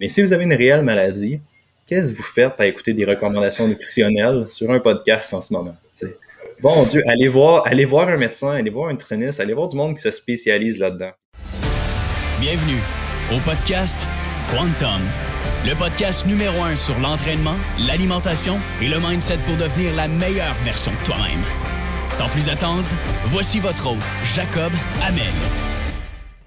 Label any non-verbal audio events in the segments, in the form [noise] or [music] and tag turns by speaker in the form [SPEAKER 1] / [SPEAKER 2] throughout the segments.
[SPEAKER 1] Mais si vous avez une réelle maladie, qu'est-ce que vous faites à écouter des recommandations nutritionnelles sur un podcast en ce moment? bon Dieu, allez voir, allez voir un médecin, allez voir un nutritionniste, allez voir du monde qui se spécialise là-dedans.
[SPEAKER 2] Bienvenue au podcast Quantum, le podcast numéro un sur l'entraînement, l'alimentation et le mindset pour devenir la meilleure version de toi-même. Sans plus attendre, voici votre hôte, Jacob Amel.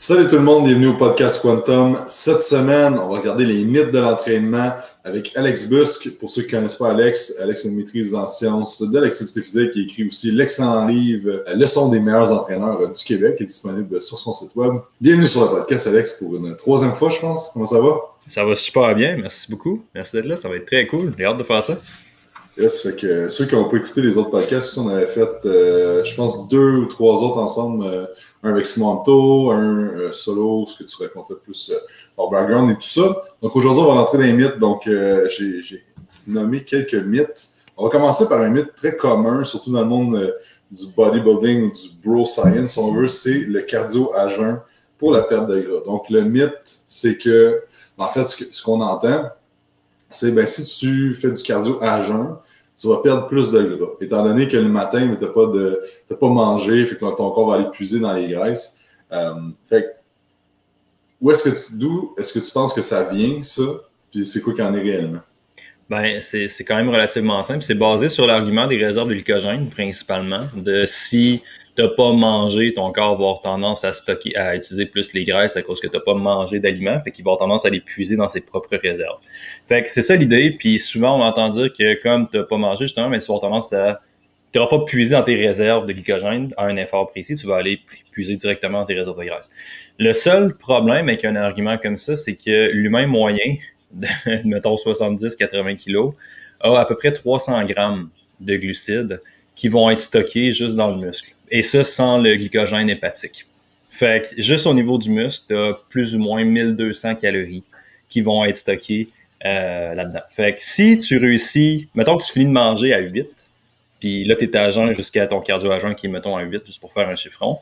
[SPEAKER 3] Salut tout le monde, bienvenue au podcast Quantum. Cette semaine, on va regarder les mythes de l'entraînement avec Alex Busque. Pour ceux qui ne connaissent pas Alex, Alex a une maîtrise en sciences de l'activité physique et écrit aussi l'excellent livre Leçon des meilleurs entraîneurs du Québec qui est disponible sur son site web. Bienvenue sur le podcast Alex pour une troisième fois, je pense. Comment ça va?
[SPEAKER 1] Ça va super bien, merci beaucoup. Merci d'être là, ça va être très cool. J'ai hâte de faire ça.
[SPEAKER 3] Yes, fait que ceux qui n'ont pas écouté les autres podcasts, on avait fait, euh, je pense, deux ou trois autres ensemble. Euh, un avec Simonto, un euh, solo, ce que tu racontais plus par background et tout ça. Donc aujourd'hui, on va rentrer dans les mythes. Donc j'ai nommé quelques mythes. On va commencer par un mythe très commun, surtout dans le monde du bodybuilding ou du bro science, on veut, c'est le cardio à jeun pour la perte de gras. Donc le mythe, c'est que, en fait, ce qu'on entend, c'est ben si tu fais du cardio à jeun, tu vas perdre plus de gras. Étant donné que le matin, tu n'as pas, de, pas mangé, fait que ton corps va aller puiser dans les graisses. Euh, fait où est-ce que d'où est-ce que tu penses que ça vient, ça? Puis c'est quoi qui en est réellement?
[SPEAKER 1] Ben, c'est quand même relativement simple. C'est basé sur l'argument des réserves de glycogène, principalement. De si t'as pas mangé, ton corps va avoir tendance à stocker, à utiliser plus les graisses à cause que t'as pas mangé d'aliments, fait qu'il va avoir tendance à les puiser dans ses propres réserves. Fait que c'est ça l'idée, puis souvent on entend dire que comme t'as pas mangé justement, mais tu vas avoir tendance à tu pas puiser dans tes réserves de glycogène à un effort précis, tu vas aller puiser directement dans tes réserves de graisse. Le seul problème avec un argument comme ça, c'est que l'humain moyen, de, [laughs] mettons 70-80 kilos, a à peu près 300 grammes de glucides qui vont être stockés juste dans le muscle. Et ça sans le glycogène hépatique. Fait que juste au niveau du muscle, tu as plus ou moins 1200 calories qui vont être stockées euh, là-dedans. Fait que si tu réussis, mettons que tu finis de manger à 8, puis là, tu es à jeun jusqu'à ton cardio à qui est, mettons, à 8, juste pour faire un chiffron,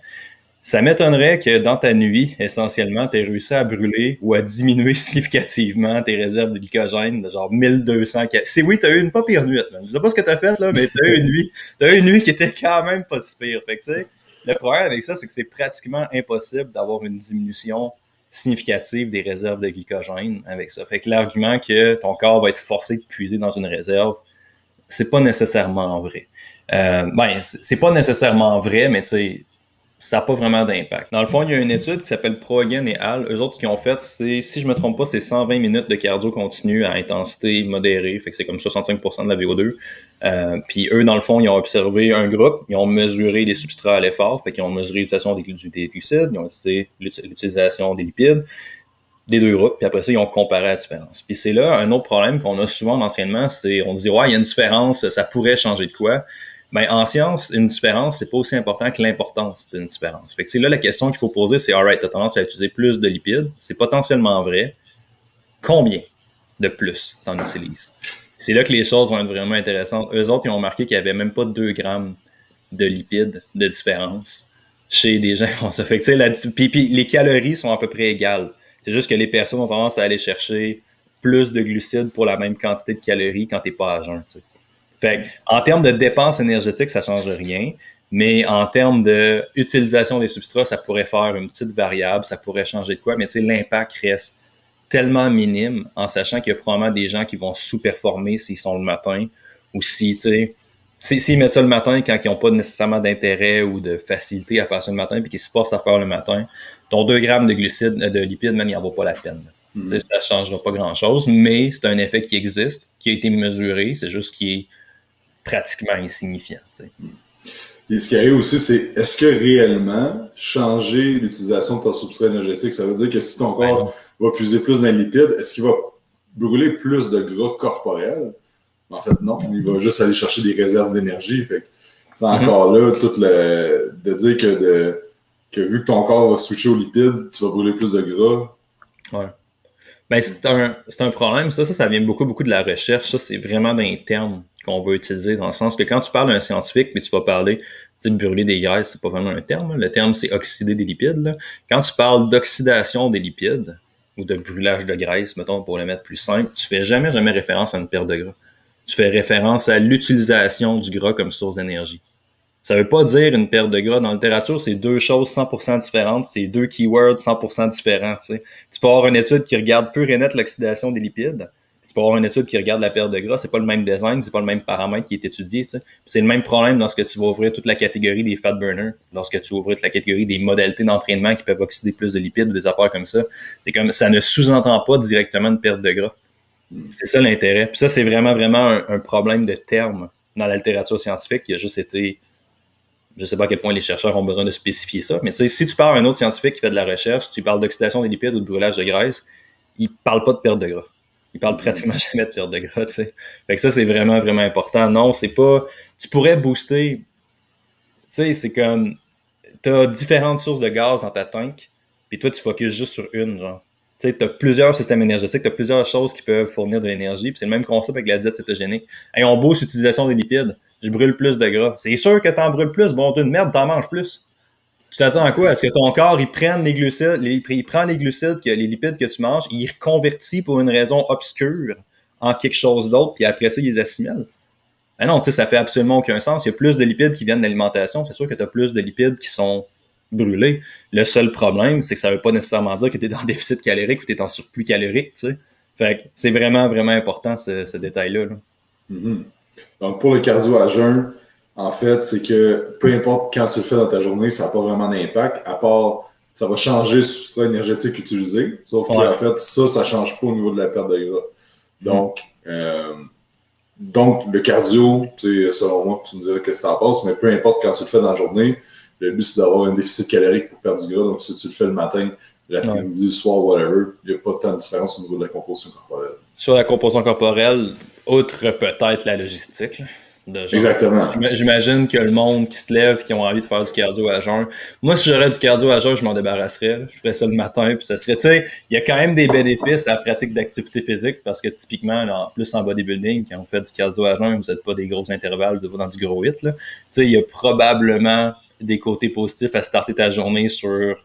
[SPEAKER 1] ça m'étonnerait que dans ta nuit, essentiellement, tu aies réussi à brûler ou à diminuer [laughs] significativement tes réserves de glycogène de genre 1200 C'est oui, tu as eu une pas pire nuit. Je sais pas ce que tu as fait, là, mais tu as eu une nuit. As eu une nuit qui était quand même pas si pire. Fait que, le problème avec ça, c'est que c'est pratiquement impossible d'avoir une diminution significative des réserves de glycogène avec ça. Fait que l'argument que ton corps va être forcé de puiser dans une réserve, c'est pas nécessairement vrai. Euh, ben, c'est pas nécessairement vrai, mais tu sais, ça n'a pas vraiment d'impact. Dans le fond, il y a une étude qui s'appelle Progen et Al. Eux autres, ce qu'ils ont fait, c'est, si je me trompe pas, c'est 120 minutes de cardio continu à intensité modérée. Fait que c'est comme 65% de la VO2. Euh, puis eux, dans le fond, ils ont observé un groupe, ils ont mesuré les substrats à l'effort, fait qu'ils ont mesuré l'utilisation des, glucides, ils ont utilisé l'utilisation des lipides des deux groupes, puis après ça, ils ont comparé la différence. Puis c'est là un autre problème qu'on a souvent en entraînement, c'est on dit ouais, il y a une différence, ça pourrait changer de quoi. Ben, en science, une différence, c'est pas aussi important que l'importance d'une différence. Fait que c'est là la question qu'il faut poser, c'est alright, t'as tendance à utiliser plus de lipides, c'est potentiellement vrai. Combien de plus t'en utilises? C'est là que les choses vont être vraiment intéressantes. Eux autres, ils ont remarqué qu'il y avait même pas 2 grammes de lipides de différence chez des gens ça. Fait que, puis, puis, les calories sont à peu près égales. C'est juste que les personnes ont tendance à aller chercher plus de glucides pour la même quantité de calories quand t'es pas à jeun. Fait en termes de dépenses énergétiques, ça change rien. Mais en termes d'utilisation des substrats, ça pourrait faire une petite variable, ça pourrait changer de quoi, mais l'impact reste tellement minime en sachant qu'il y a probablement des gens qui vont sous-performer s'ils sont le matin ou si, tu sais, s'ils mettent ça le matin quand ils n'ont pas nécessairement d'intérêt ou de facilité à faire ça le matin puis qu'ils se forcent à faire le matin, ton 2 grammes de glucides, de lipides, même, il n'en vaut pas la peine. Mm. Ça ne changera pas grand-chose, mais c'est un effet qui existe, qui a été mesuré, c'est juste qui est pratiquement insignifiant.
[SPEAKER 3] Et ce qui arrive aussi, c'est est-ce que réellement changer l'utilisation de ton substrat énergétique, ça veut dire que si ton corps va puiser plus dans les lipides, est-ce qu'il va brûler plus de gras corporel? En fait, non. Il va juste aller chercher des réserves d'énergie. Fait que, mm-hmm. encore là, tout le, de dire que, de, que vu que ton corps va switcher aux lipides, tu vas brûler plus de gras.
[SPEAKER 1] Ouais. Ben, c'est un, un problème. Ça, ça, ça vient beaucoup, beaucoup de la recherche. Ça, c'est vraiment d'un terme qu'on va utiliser dans le sens que quand tu parles d'un scientifique, mais tu vas parler de brûler des graisses, c'est pas vraiment un terme. Le terme, c'est oxyder des lipides. Quand tu parles d'oxydation des lipides, ou de brûlage de graisse, mettons, pour le mettre plus simple, tu fais jamais, jamais référence à une perte de gras. Tu fais référence à l'utilisation du gras comme source d'énergie. Ça veut pas dire une perte de gras. Dans la littérature, c'est deux choses 100% différentes. C'est deux keywords 100% différents. Tu, tu peux avoir une étude qui regarde pure et net l'oxydation des lipides. Tu peux avoir une étude qui regarde la perte de gras. C'est pas le même design, c'est pas le même paramètre qui est étudié. C'est le même problème lorsque tu vas ouvrir toute la catégorie des fat burners, lorsque tu ouvres toute la catégorie des modalités d'entraînement qui peuvent oxyder plus de lipides ou des affaires comme ça. C'est comme ça ne sous-entend pas directement une perte de gras. C'est ça l'intérêt. Puis ça, c'est vraiment, vraiment un, problème de terme dans la littérature scientifique qui a juste été je sais pas à quel point les chercheurs ont besoin de spécifier ça, mais si tu parles à un autre scientifique qui fait de la recherche, tu parles d'oxydation des lipides ou de brûlage de graisse, il parle pas de perte de gras. Il parle pratiquement [laughs] jamais de perte de gras, tu sais. Fait que ça, c'est vraiment, vraiment important. Non, c'est pas. Tu pourrais booster. Tu sais, c'est comme. Tu as différentes sources de gaz dans ta tank, puis toi, tu focuses juste sur une, genre. Tu sais, tu as plusieurs systèmes énergétiques, tu as plusieurs choses qui peuvent fournir de l'énergie, puis c'est le même concept avec la diète cétogénique. Et on booste l'utilisation des lipides je brûle plus de gras. C'est sûr que t'en brûles plus. Bon, tu une merde, t'en manges plus. Tu t'attends à quoi? Est-ce que ton corps, il prend les glucides, il prend les glucides, les lipides que tu manges, il reconvertit pour une raison obscure en quelque chose d'autre, puis après ça, il les assimile? Ben non, tu sais, ça fait absolument aucun sens. Il y a plus de lipides qui viennent de l'alimentation. C'est sûr que tu as plus de lipides qui sont brûlés. Le seul problème, c'est que ça veut pas nécessairement dire que tu es en déficit calorique ou tu es en surplus calorique, tu sais. Fait que c'est vraiment, vraiment important, ce, détail-là. Là.
[SPEAKER 3] Mm-hmm. Donc, pour le cardio à en fait, c'est que peu importe quand tu le fais dans ta journée, ça n'a pas vraiment d'impact, à part ça va changer le substrat énergétique utilisé. Sauf que, en fait, ça, ça ne change pas au niveau de la perte de gras. Donc, euh, donc le cardio, selon moi, tu me dirais qu'est-ce que tu en penses, mais peu importe quand tu le fais dans la journée, le but, c'est d'avoir un déficit calorique pour perdre du gras. Donc, si tu le fais le matin, l'après-midi, le soir, whatever, il n'y a pas tant de différence au niveau de la composition corporelle.
[SPEAKER 1] Sur la composition corporelle, outre peut-être la logistique.
[SPEAKER 3] Exactement.
[SPEAKER 1] J'imagine que le monde qui se lève, qui ont envie de faire du cardio à jeun. Moi, si j'aurais du cardio à jeun, je m'en débarrasserais. Je ferais ça le matin, puis ça serait, tu sais, il y a quand même des bénéfices à la pratique d'activité physique parce que typiquement, en plus en bodybuilding, quand on fait du cardio à jeun, vous n'êtes pas des gros intervalles dans du gros hit, là. Tu sais, il y a probablement des côtés positifs à starter ta journée sur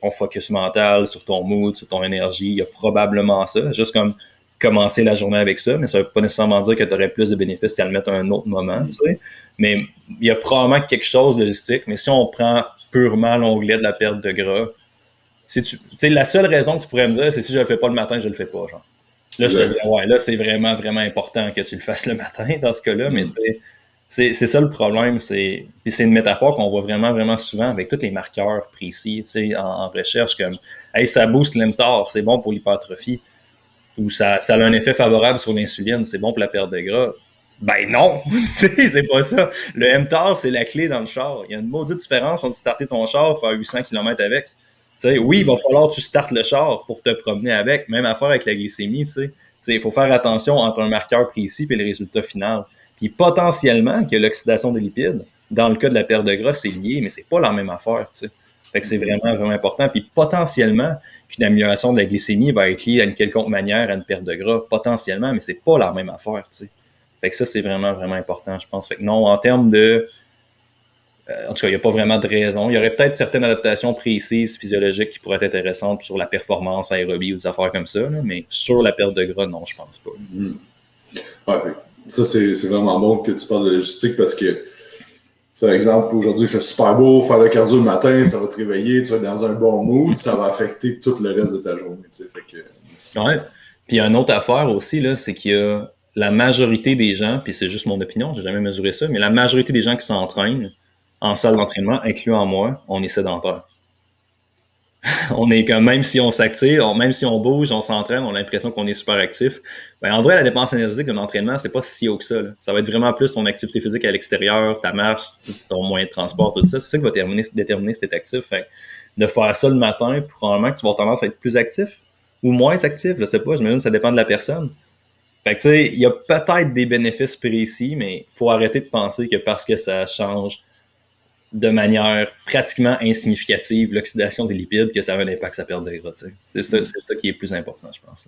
[SPEAKER 1] ton focus mental, sur ton mood, sur ton énergie. Il y a probablement ça. Juste comme commencer la journée avec ça, mais ça ne veut pas nécessairement dire que tu aurais plus de bénéfices à le mettre à un autre moment. Sais. Mais il y a probablement quelque chose de logistique. Mais si on prend purement l'onglet de la perte de gras, si tu, la seule raison que tu pourrais me dire, c'est si je le fais pas le matin, je le fais pas. Genre. Là, je te ouais, là, c'est vraiment, vraiment important que tu le fasses le [laughs] matin dans ce cas-là. Mais c'est, c'est ça le problème. C'est une métaphore qu'on voit vraiment, vraiment souvent avec tous les marqueurs précis en, en recherche, comme Hey, ça booste l'MTOR, c'est bon pour l'hypertrophie ou ça, ça a un effet favorable sur l'insuline, c'est bon pour la perte de gras? Ben non, [laughs] c'est pas ça. Le mTOR, c'est la clé dans le char. Il y a une maudite différence entre starter ton char faire 800 km avec. sais, oui, il va falloir que tu startes le char pour te promener avec. Même affaire avec la glycémie. Il faut faire attention entre un marqueur précis et le résultat final. Puis potentiellement que l'oxydation des lipides, dans le cas de la perte de gras, c'est lié, mais c'est pas la même affaire. sais. Fait que c'est vraiment, vraiment important. Puis potentiellement qu'une amélioration de la glycémie va être liée à une quelconque manière à une perte de gras. Potentiellement, mais c'est pas la même affaire, tu sais. Fait que ça, c'est vraiment, vraiment important, je pense. Fait que non, en termes de. Euh, en tout cas, il n'y a pas vraiment de raison. Il y aurait peut-être certaines adaptations précises, physiologiques, qui pourraient être intéressantes sur la performance aérobie ou des affaires comme ça, mais sur la perte de gras, non, je pense pas.
[SPEAKER 3] Hmm. Ouais, ça, c'est vraiment bon que tu parles de logistique parce que par exemple, aujourd'hui, il fait super beau, faire le cardio le matin, ça va te réveiller, tu vas être dans un bon mood, ça va affecter tout le reste de ta journée. Fait que,
[SPEAKER 1] ouais. Puis, une autre affaire aussi, là, c'est qu'il y a la majorité des gens, puis c'est juste mon opinion, j'ai jamais mesuré ça, mais la majorité des gens qui s'entraînent en salle d'entraînement, incluant moi, on est sédentaire. [laughs] on est comme même si on s'active, même si on bouge, on s'entraîne, on a l'impression qu'on est super actif. Ben, en vrai, la dépense énergétique d'un entraînement, c'est pas si haut que ça. Ça va être vraiment plus ton activité physique à l'extérieur, ta marche, ton moyen de transport, tout ça. C'est ça qui va déterminer, si tu es actif. de faire ça le matin, probablement que tu vas avoir tendance à être plus actif ou moins actif, je sais pas, j'imagine que ça dépend de la personne. Fait que tu sais, il y a peut-être des bénéfices précis, mais faut arrêter de penser que parce que ça change de manière pratiquement insignificative l'oxydation des lipides que ça a un impact sur la perte de gras. C'est ça, ça, qui est plus important, je pense.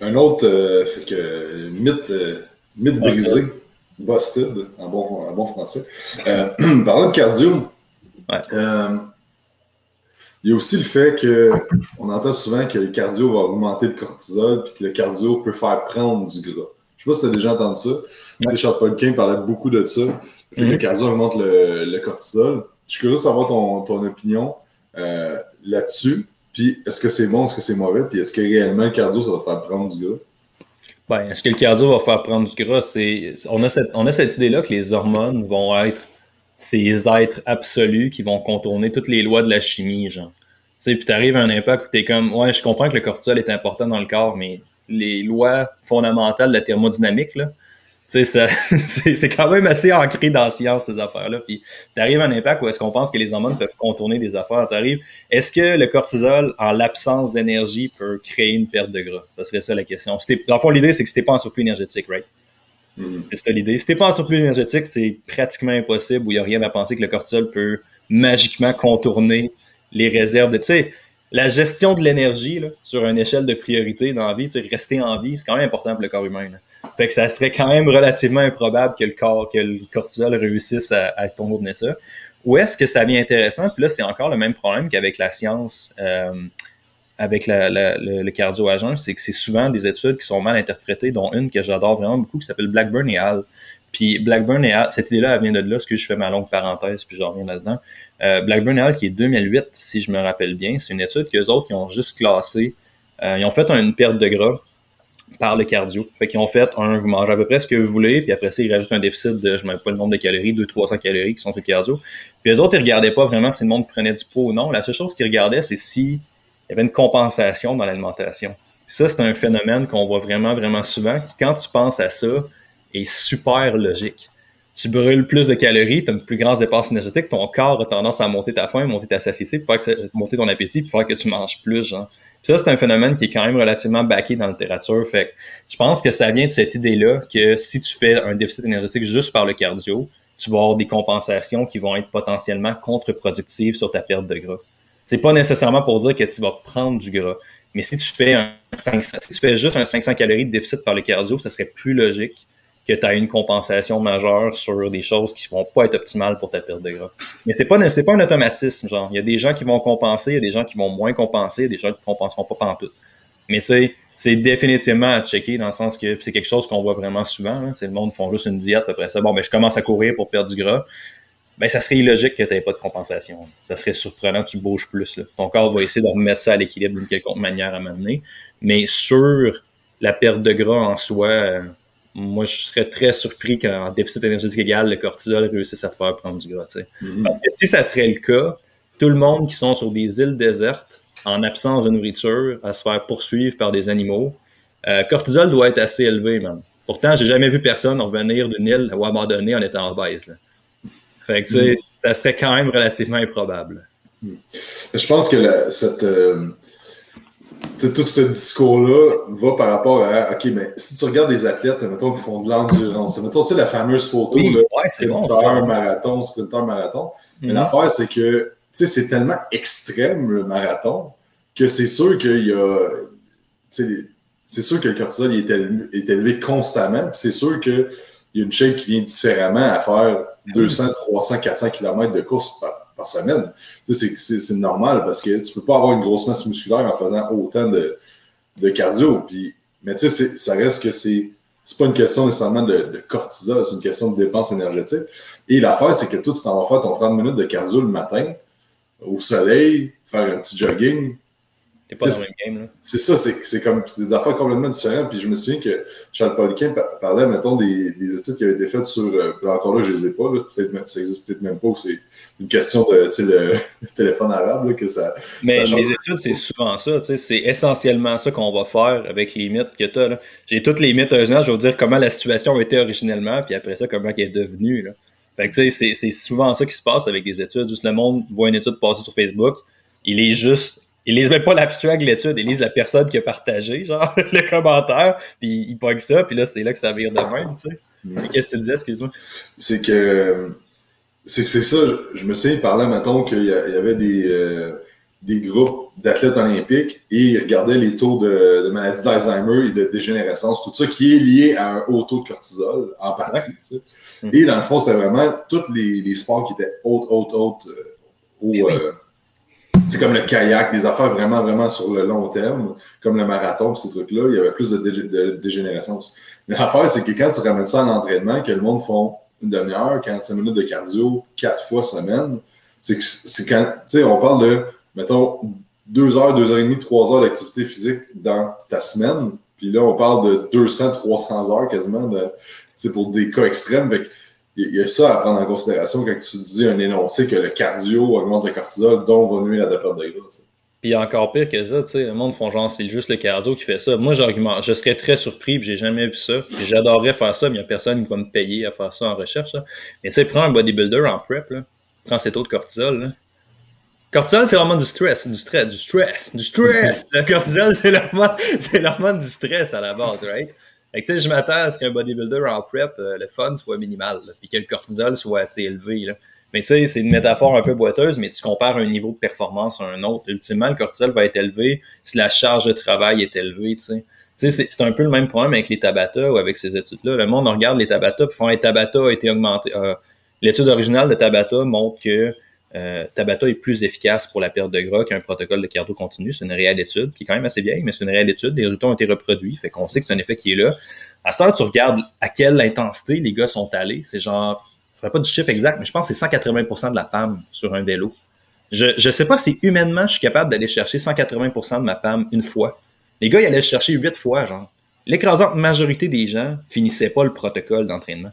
[SPEAKER 3] Un autre euh, fait que, mythe, euh, mythe brisé, busted, en bon, bon français. Euh, [clears throat] parlant de cardio, Il y a aussi le fait que on entend souvent que le cardio va augmenter le cortisol puis que le cardio peut faire prendre du gras. Je sais pas si tu as déjà entendu ça. Tu sais, Charles Paul parlait beaucoup de ça. Le fait que le cardio augmente le, cortisol. Je suis curieux de savoir ton, ton opinion euh, là-dessus. Puis est-ce que c'est bon, est-ce que c'est mauvais? Puis est-ce que réellement le cardio, ça va faire prendre du gras?
[SPEAKER 1] Ben, est-ce que le cardio va faire prendre du gras? C'est, on, a cette, on a cette idée-là que les hormones vont être ces êtres absolus qui vont contourner toutes les lois de la chimie, genre. Tu sais, puis t'arrives à un impact où t'es comme, ouais, je comprends que le cortisol est important dans le corps, mais les lois fondamentales de la thermodynamique, là, [laughs] c'est quand même assez ancré dans la science, ces affaires-là. Puis t'arrives à un impact où est-ce qu'on pense que les hormones peuvent contourner des affaires. T'arrives, est-ce que le cortisol, en l'absence d'énergie, peut créer une perte de gras? Ça serait ça la question. Dans le fond, l'idée, c'est que c'était pas en surplus énergétique, right? Mm-hmm. C'est ça l'idée. Si t'es pas en surplus énergétique, c'est pratiquement impossible où il n'y a rien à penser que le cortisol peut magiquement contourner les réserves de. Tu sais, la gestion de l'énergie sur une échelle de priorité dans la vie, rester en vie, c'est quand même important pour le corps humain. Fait que ça serait quand même relativement improbable que le corps, que le cortisol réussisse à, à contourner ça. Où est-ce que ça devient intéressant? Puis là, c'est encore le même problème qu'avec la science. Euh, avec le, cardio agent, c'est que c'est souvent des études qui sont mal interprétées, dont une que j'adore vraiment beaucoup qui s'appelle Blackburn et Hall. Puis Blackburn et Hall, cette idée-là, elle vient de là, ce que je fais ma longue parenthèse, puis je reviens là-dedans. Euh, Blackburn et Hall, qui est 2008, si je me rappelle bien, c'est une étude qu'eux autres qui ont juste classé, euh, ils ont fait une perte de gras par le cardio. Fait qu'ils ont fait un, vous mangez à peu près ce que vous voulez, puis après ça, ils rajoutent un déficit de, je ne pas le nombre de calories, 200-300 calories qui sont sur le cardio. Puis les autres, ils regardaient pas vraiment si le monde prenait du poids ou non. La seule chose qu'ils regardaient, c'est si il y avait une compensation dans l'alimentation. Ça, c'est un phénomène qu'on voit vraiment, vraiment souvent, qui, quand tu penses à ça, est super logique. Tu brûles plus de calories, tu as une plus grande dépense énergétique, ton corps a tendance à monter ta faim, monter ta satiété, pour que, monter ton appétit, puis faire que tu manges plus, genre. Puis ça, c'est un phénomène qui est quand même relativement backé dans la littérature. Fait que je pense que ça vient de cette idée-là que si tu fais un déficit énergétique juste par le cardio, tu vas avoir des compensations qui vont être potentiellement contre-productives sur ta perte de gras. C'est pas nécessairement pour dire que tu vas prendre du gras. Mais si tu fais un si tu fais juste un 500 calories de déficit par le cardio, ça serait plus logique que tu aies une compensation majeure sur des choses qui vont pas être optimales pour ta perte de gras. Mais c'est pas pas un automatisme genre, il y a des gens qui vont compenser, il y a des gens qui vont moins compenser, des gens qui compenseront pas tout. Mais tu c'est définitivement à checker dans le sens que c'est quelque chose qu'on voit vraiment souvent. C'est le monde font juste une diète après ça. Bon, ben je commence à courir pour perdre du gras ben, ça serait illogique que tu n'aies pas de compensation. Ça serait surprenant que tu bouges plus. Ton corps va essayer de remettre ça à l'équilibre d'une quelconque manière à m'amener. Mais sur la perte de gras en soi, euh, moi, je serais très surpris qu'en déficit énergétique égal, le cortisol réussisse à te faire prendre du gras. Mm-hmm. Parce que si ça serait le cas, tout le monde qui sont sur des îles désertes, en absence de nourriture, à se faire poursuivre par des animaux, euh, cortisol doit être assez élevé, même. Pourtant, j'ai jamais vu personne revenir d'une île ou abandonner en étant obèse. Là. Fait que, ça serait quand même relativement improbable.
[SPEAKER 3] Je pense que cette, euh, tout ce discours-là va par rapport à, OK, mais si tu regardes des athlètes, mettons, qui font de l'endurance, mettons, tu sais, la fameuse photo,
[SPEAKER 1] oui, ouais, sprinter,
[SPEAKER 3] bon, marathon, sprinter, marathon. Mais mhm. l'affaire, c'est que, tu sais, c'est tellement extrême, le marathon, que c'est sûr qu'il y a, c'est sûr que le cortisol est élevé, est élevé constamment, c'est sûr qu'il y a une shape qui vient différemment à faire 200, 300, 400 km de course par, par semaine. C'est normal parce que tu peux pas avoir une grosse masse musculaire en faisant autant de, cardio. Puis, mais tu sais, ça reste que c'est c'est pas une question nécessairement de, de cortisol, c'est une question de dépense énergétique. Et l'affaire, c'est que toi, tu t'en vas faire ton 30 minutes de cardio le matin, au soleil, faire un petit jogging, c'est ça, c'est comme des affaires complètement différentes. Puis je me souviens que Charles Poliquin parlait, mettons, des, des, études qui avaient été faites sur. Euh, encore là, je ne les ai pas, peut-être ça existe peut-être même pas, c'est une question de le, [laughs] le, téléphone arabe que ça.
[SPEAKER 1] Mais les études, c'est souvent ça, c'est essentiellement ça qu'on va faire avec les mythes que tu as. J'ai toutes les mythes originales, je vais vous dire comment la situation été originellement, puis après ça, comment elle est devenue. Là. Fait que c'est souvent ça qui se passe avec des études. Juste le monde voit une étude passer sur Facebook, il est juste ils lisent même pas l'abstract de l'étude, ils lisent la personne qui a partagé, genre, [laughs] le commentaire, puis ils pognent ça, puis là, c'est là que ça vire de même, tu sais. Mm. Qu'est-ce que tu disais, excuse-moi?
[SPEAKER 3] C'est que, c'est que c'est ça, je, me souviens, il parlait, mettons, qu'il y, avait des, euh, des groupes d'athlètes olympiques et ils regardaient les taux de, de maladie d'Alzheimer et de dégénérescence, tout ça qui est lié à un haut taux de cortisol, en partie, tu sais. Et dans le fond, c'était vraiment tous les, les sports qui étaient hautes, hautes, hautes, euh, au, c'est comme le kayak, des affaires vraiment, vraiment sur le long terme, comme le marathon, ces trucs-là, il y avait plus de, dégénération. Mais l'affaire, c'est que quand tu ramènes ça en entraînement, que le monde font une demi-heure, 45 minutes de cardio, quatre fois semaine, c'est c'est quand, tu sais, on parle de, mettons, deux heures, deux heures et demie, trois heures d'activité physique dans ta semaine. Puis là, on parle de 200, 300 heures quasiment de, pour des cas extrêmes. Il y a ça à prendre en considération quand tu dis un énoncé que le cardio augmente le cortisol, dont va nuire ta perte de gras.
[SPEAKER 1] Puis encore pire que ça, tu sais, le monde font genre c'est juste le cardio qui fait ça. Moi, j'argumente, je serais très surpris, puis j'ai jamais vu ça. J'adorerais faire ça, mais il n'y a personne qui va me payer à faire ça en recherche. Mais tu sais, prends un bodybuilder en prep, là, prends ses taux de cortisol. Là. Cortisol, c'est vraiment du stress, du stress, du stress, du stress. le cortisol, c'est vraiment, du stress à la base, right? Fait que, je m'attends à ce qu'un bodybuilder en prep, euh, le fun soit minimal, puis que le cortisol soit assez élevé. Là. Mais tu sais, c'est une métaphore un peu boiteuse, mais tu compares un niveau de performance à un autre. Ultimement, le cortisol va être élevé si la charge de travail est élevée, tu sais. C'est un peu le même problème avec les Tabata ou avec ces études-là. Le monde regarde les Tabata, puis font les Tabata a été augmenté. Euh, l'étude originale de Tabata montre que euh, Tabata est plus efficace pour la perte de gras qu'un protocole de cardio continu. C'est une réelle étude qui est quand même assez vieille, mais c'est une réelle étude. Des résultats ont été reproduits. Fait qu'on sait que c'est un effet qui est là. À ce heure, tu regardes à quelle intensité les gars sont allés. C'est genre, je ne pas du chiffre exact, mais je pense que c'est 180% de la femme sur un vélo. Je ne sais pas si humainement je suis capable d'aller chercher 180% de ma femme une fois. Les gars, ils allaient chercher huit fois, genre. L'écrasante majorité des gens finissaient pas le protocole d'entraînement.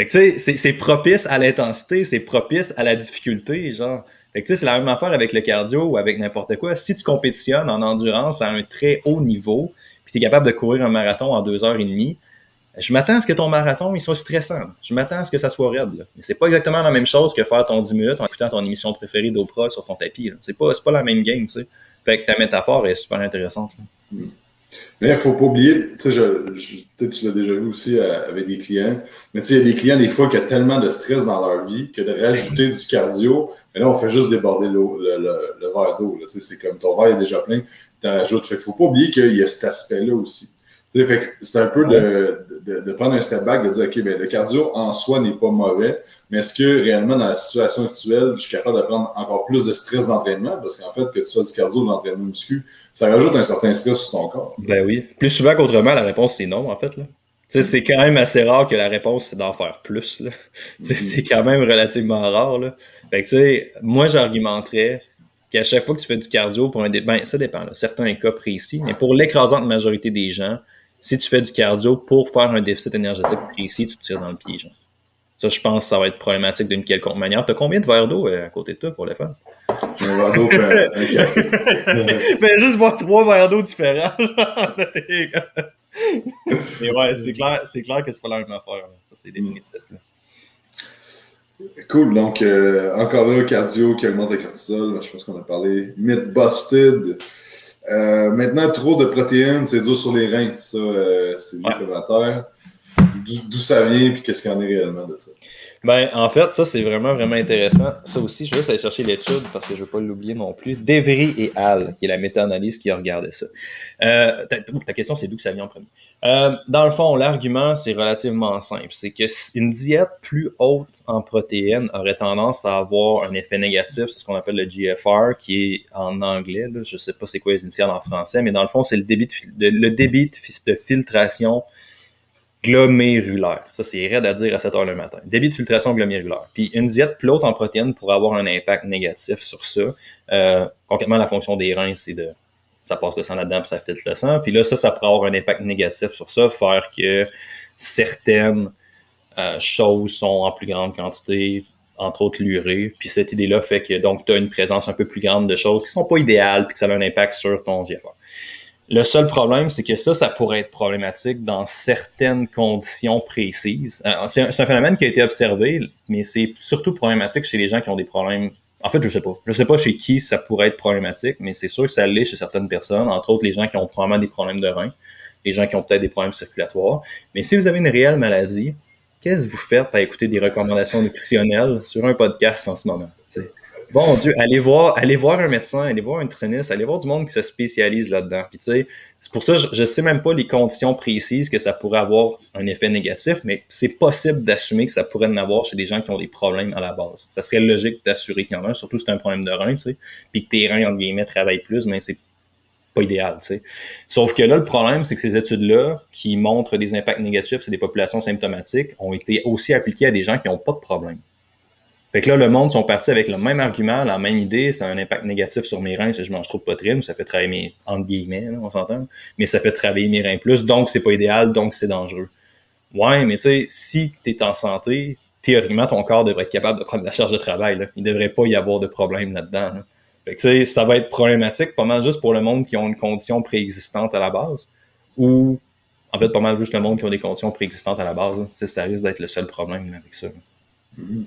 [SPEAKER 1] Fait que tu sais, c'est propice à l'intensité, c'est propice à la difficulté, genre. Fait que tu sais, c'est la même affaire avec le cardio ou avec n'importe quoi. Si tu compétitionnes en endurance à un très haut niveau, puis tu es capable de courir un marathon en deux heures et demie, je m'attends à ce que ton marathon il soit stressant. Je m'attends à ce que ça soit raide. Là. Mais c'est pas exactement la même chose que faire ton 10 minutes en écoutant ton émission préférée d'Oprah sur ton tapis. C'est pas, pas la même game, tu sais. Fait que ta métaphore est super intéressante.
[SPEAKER 3] Mm. Mais il ne faut pas oublier, tu sais, tu l'as déjà vu aussi euh, avec des clients, mais il y a des clients, des fois, qui ont tellement de stress dans leur vie que de rajouter du cardio, mais là, on fait juste déborder le, le, verre d'eau. C'est comme ton verre est déjà plein, tu en rajoutes. Fait qu'il ne faut pas oublier qu'il y a cet aspect-là aussi. C'est un peu de, de, de, prendre un step back, de dire, OK, ben, le cardio en soi n'est pas mauvais, mais est-ce que réellement, dans la situation actuelle, je suis capable de prendre encore plus de stress d'entraînement? Parce qu'en fait, que tu fasses du cardio ou de l'entraînement muscu, ça rajoute un certain stress sur ton corps.
[SPEAKER 1] Ben oui. Plus souvent qu'autrement, la réponse, c'est non, en fait. Là. C'est quand même assez rare que la réponse, c'est d'en faire plus. Là. Mm-hmm. C'est quand même relativement rare. Là. Fait que, tu sais, moi, j'argumenterais qu'à chaque fois que tu fais du cardio pour un... Ben, ça dépend, là, certains cas précis, mais pour l'écrasante majorité des gens, si tu fais du cardio pour faire un déficit énergétique précis, tu te tires dans le pied. Genre. Ça, je pense que ça va être problématique d'une quelconque manière. Tu as combien de verres d'eau euh, à côté de toi pour le faire?
[SPEAKER 3] Un verre d'eau un, un café. [laughs]
[SPEAKER 1] Mais juste boire trois verres d'eau différents. Mais ouais, c'est clair, c'est clair que c'est pas la même affaire. Ça, c'est définitif.
[SPEAKER 3] Cool. Donc, euh, encore là, cardio qui augmente le cortisol. Je pense qu'on a parlé. Myth busted. Euh, maintenant, trop de protéines, c'est dur sur les reins. Ça, euh, c'est commentaire. D'où ça vient, puis qu'est-ce qu'il y en est réellement de ça?
[SPEAKER 1] Ben, en fait, ça, c'est vraiment, vraiment intéressant. Ça aussi, je vais juste aller chercher l'étude parce que je ne veux pas l'oublier non plus. Devry et Al, qui est la méta-analyse qui a regardé ça. Euh, ta, ta, question, c'est d'où que ça vient en premier? Euh, dans le fond, l'argument, c'est relativement simple. C'est que une diète plus haute en protéines aurait tendance à avoir un effet négatif. C'est ce qu'on appelle le GFR, qui est en anglais. Là. Je sais pas c'est quoi les initiales en français, mais dans le fond, c'est le débit de, le débit de filtration glomérulaire. Ça, c'est raide à dire à 7 heures le matin. Débit de filtration glomérulaire. Puis une diète plus haute en protéines pourrait avoir un impact négatif sur ça. Euh, concrètement, la fonction des reins, c'est de ça passe le sang là-dedans, puis ça filtre le sang. Puis là, ça, ça pourrait avoir un impact négatif sur ça, faire que certaines euh, choses sont en plus grande quantité, entre autres l'urée. Puis cette idée-là fait que donc tu as une présence un peu plus grande de choses qui sont pas idéales, puis que ça a un impact sur ton GFR. Le seul problème, c'est que ça, ça pourrait être problématique dans certaines conditions précises. Euh, c'est un, phénomène qui a été observé, mais c'est surtout problématique chez les gens qui ont des problèmes. En fait, je sais pas. Je sais pas chez qui ça pourrait être problématique, mais c'est sûr que ça l'est chez certaines personnes, entre autres les gens qui ont probablement des problèmes de rein, les gens qui ont peut-être des problèmes circulatoires. Mais si vous avez une réelle maladie, qu'est-ce que vous faites à écouter des recommandations nutritionnelles sur un podcast en ce moment? Bon Dieu, allez voir, allez voir un médecin, allez voir un nutritionniste, allez voir du monde qui se spécialise là-dedans. Puis tu sais, c'est pour ça je, je sais même pas les conditions précises que ça pourrait avoir un effet négatif, mais c'est possible d'assumer que ça pourrait en avoir chez des gens qui ont des problèmes à la base. Ça serait logique d'assurer qu'il y en a un, surtout si c'est un problème de rein, tu sais, puis que tes reins, entre guillemets, travaillent plus, mais c'est pas idéal, tu sais. Sauf que là, le problème, c'est que ces études-là, qui montrent des impacts négatifs sur des populations symptomatiques, ont été aussi appliquées à des gens qui n'ont pas de problème. Fait que là, le monde sont partis avec le même argument, la même idée, c'est un impact négatif sur mes reins si je mange trop de poitrine, ça fait travailler mes, entre guillemets, là, on s'entend, mais ça fait travailler mes reins plus, donc c'est pas idéal, donc c'est dangereux. Ouais, mais tu sais, si tu es en santé, théoriquement, ton corps devrait être capable de prendre la charge de travail, là. Il devrait pas y avoir de problème là-dedans, là. Fait que, tu sais, ça va être problématique pas mal juste pour le monde qui ont une condition préexistante à la base ou en fait pas mal juste le monde qui ont des conditions préexistantes à la base. Sais, ça risque d'être le seul problème avec ça.
[SPEAKER 3] Mm-hmm.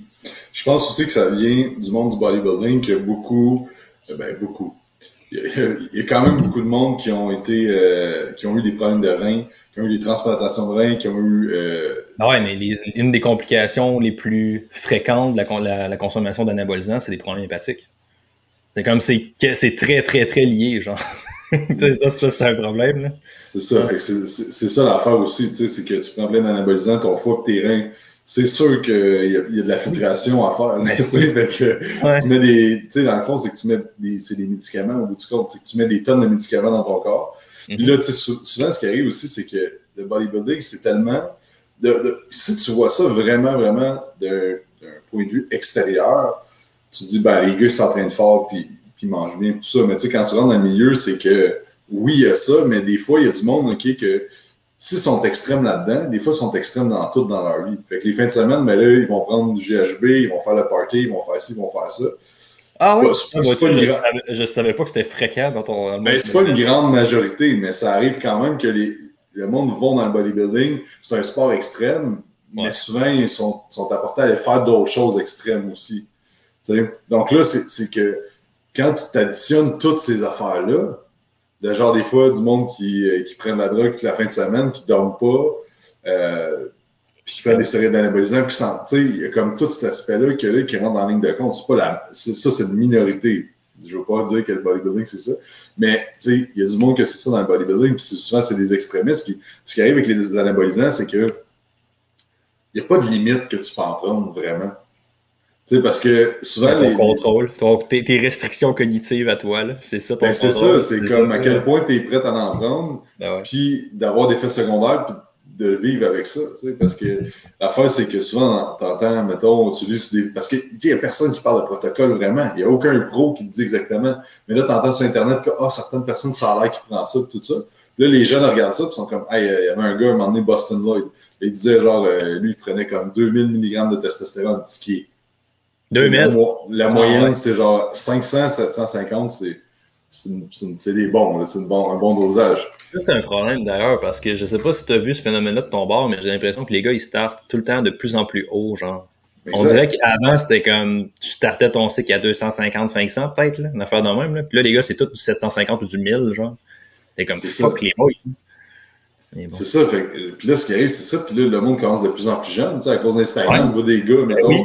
[SPEAKER 3] Je pense aussi que ça vient du monde du bodybuilding que beaucoup, euh, ben beaucoup. [laughs] Il y, a, quand même beaucoup de monde qui ont été, euh, qui ont eu des problèmes de reins, qui ont eu des transplantations de reins, qui ont eu. Euh...
[SPEAKER 1] Ah ouais, mais les, une des complications les plus fréquentes de la, la, la consommation d'anabolisants, c'est des problèmes hépatiques. C'est comme c'est c'est très, très, très lié, genre. [laughs] ça, ça c'est un problème.
[SPEAKER 3] C'est ça. C'est ça l'affaire aussi, c'est que tu prends plein d'anabolisants, ton foie tes reins. C'est sûr qu'il y, a, y a de la filtration à faire. [laughs] Là, que ouais. tu mets des. Tu sais, dans le fond, c'est que tu mets des, c'est des médicaments au bout du compte. C'est que tu mets des tonnes de médicaments dans ton corps. Mm -hmm. Puis là, tu sais, souvent, ce qui arrive aussi, c'est que le bodybuilding, c'est tellement. De, de, si tu vois ça vraiment, vraiment d'un point de vue extérieur, tu te dis, ben, les gars, ils s'entraînent fort, puis, puis ils mangent bien, tout ça. Mais tu sais, quand tu rentres dans le milieu, c'est que, oui, il y a ça, mais des fois, il y a du monde, OK, que s'ils sont extrêmes là-dedans, des fois, ils sont extrêmes dans tout dans leur vie. Fait que les fins de semaine, ben là, ils vont prendre du GHB, ils vont faire le party, ils vont faire ci, ils vont faire ça.
[SPEAKER 1] Ah oui? Pas, pas, pas je, savais, je, savais pas que c'était fréquent dans ton...
[SPEAKER 3] Dans ben, c'est pas une grande majorité, mais ça arrive quand même que les, le monde vont dans le bodybuilding. C'est un sport extrême, ouais. mais souvent, ils sont, sont apportés à aller faire d'autres choses extrêmes aussi. T'sais? Donc là, c'est que quand tu t'additionnes toutes ces affaires-là, de genre des fois du monde qui, qui prennent la drogue la fin de semaine, qui ne dorment pas, euh, puis qui prennent des séries d'anabolisants, puis il y a comme tout cet aspect-là qui, qui rentre la ligne de compte. C'est pas la, ça, c'est une minorité. Je veux pas dire que le bodybuilding, c'est ça. Mais il y a du monde que c'est ça dans le bodybuilding, puis souvent, c'est des extrémistes. Puis ce qui arrive avec les anabolisants, c'est que il n'y a pas de limite que tu peux en prendre vraiment. Tu sais, parce que souvent.
[SPEAKER 1] les contrôle, tes, tes, restrictions cognitives à toi, c'est ça
[SPEAKER 3] ton ben, C'est ça, c'est comme à quel point tu es prêt à en prendre, ben ouais. puis d'avoir des effets secondaires, puis de vivre avec ça. Tu sais, parce que l'affaire, c'est que souvent, t'entends, mettons, on utilise des. Parce qu'il n'y a personne qui parle de protocole vraiment. Il n'y a aucun pro qui te dit exactement. Mais là, t'entends sur Internet que oh, certaines personnes, ça a l'air qui prend ça, tout ça. Là, les jeunes regardent ça, puis sont comme, hey, il y avait un gars, un moment donné, Boston Lloyd. Il disait, genre, euh, lui, il prenait comme 2000 mg de testostérone, ce qui est
[SPEAKER 1] 2000.
[SPEAKER 3] La, moyenne, ah, c'est genre 500, 750, c'est des bons, c'est bon, un bon dosage.
[SPEAKER 1] C'est un problème d'ailleurs parce que je sais pas si tu as vu ce phénomène-là de ton bord, mais j'ai l'impression que les gars ils startent tout le temps de plus en plus haut, genre. Exact. On dirait qu'avant c'était comme tu startais ton cycle à 250, 500 peut-être, une affaire de même. Là. Puis là, les gars, c'est tout du 750 ou du 1000, genre. C'est comme fuck les.
[SPEAKER 3] Bon. C'est ça, fait, puis là, ce qui arrive, c'est ça, puis là, le monde commence de plus en plus jeune, tu sais, à cause d'Instagram, ouais. on voit des gars, mettons, oui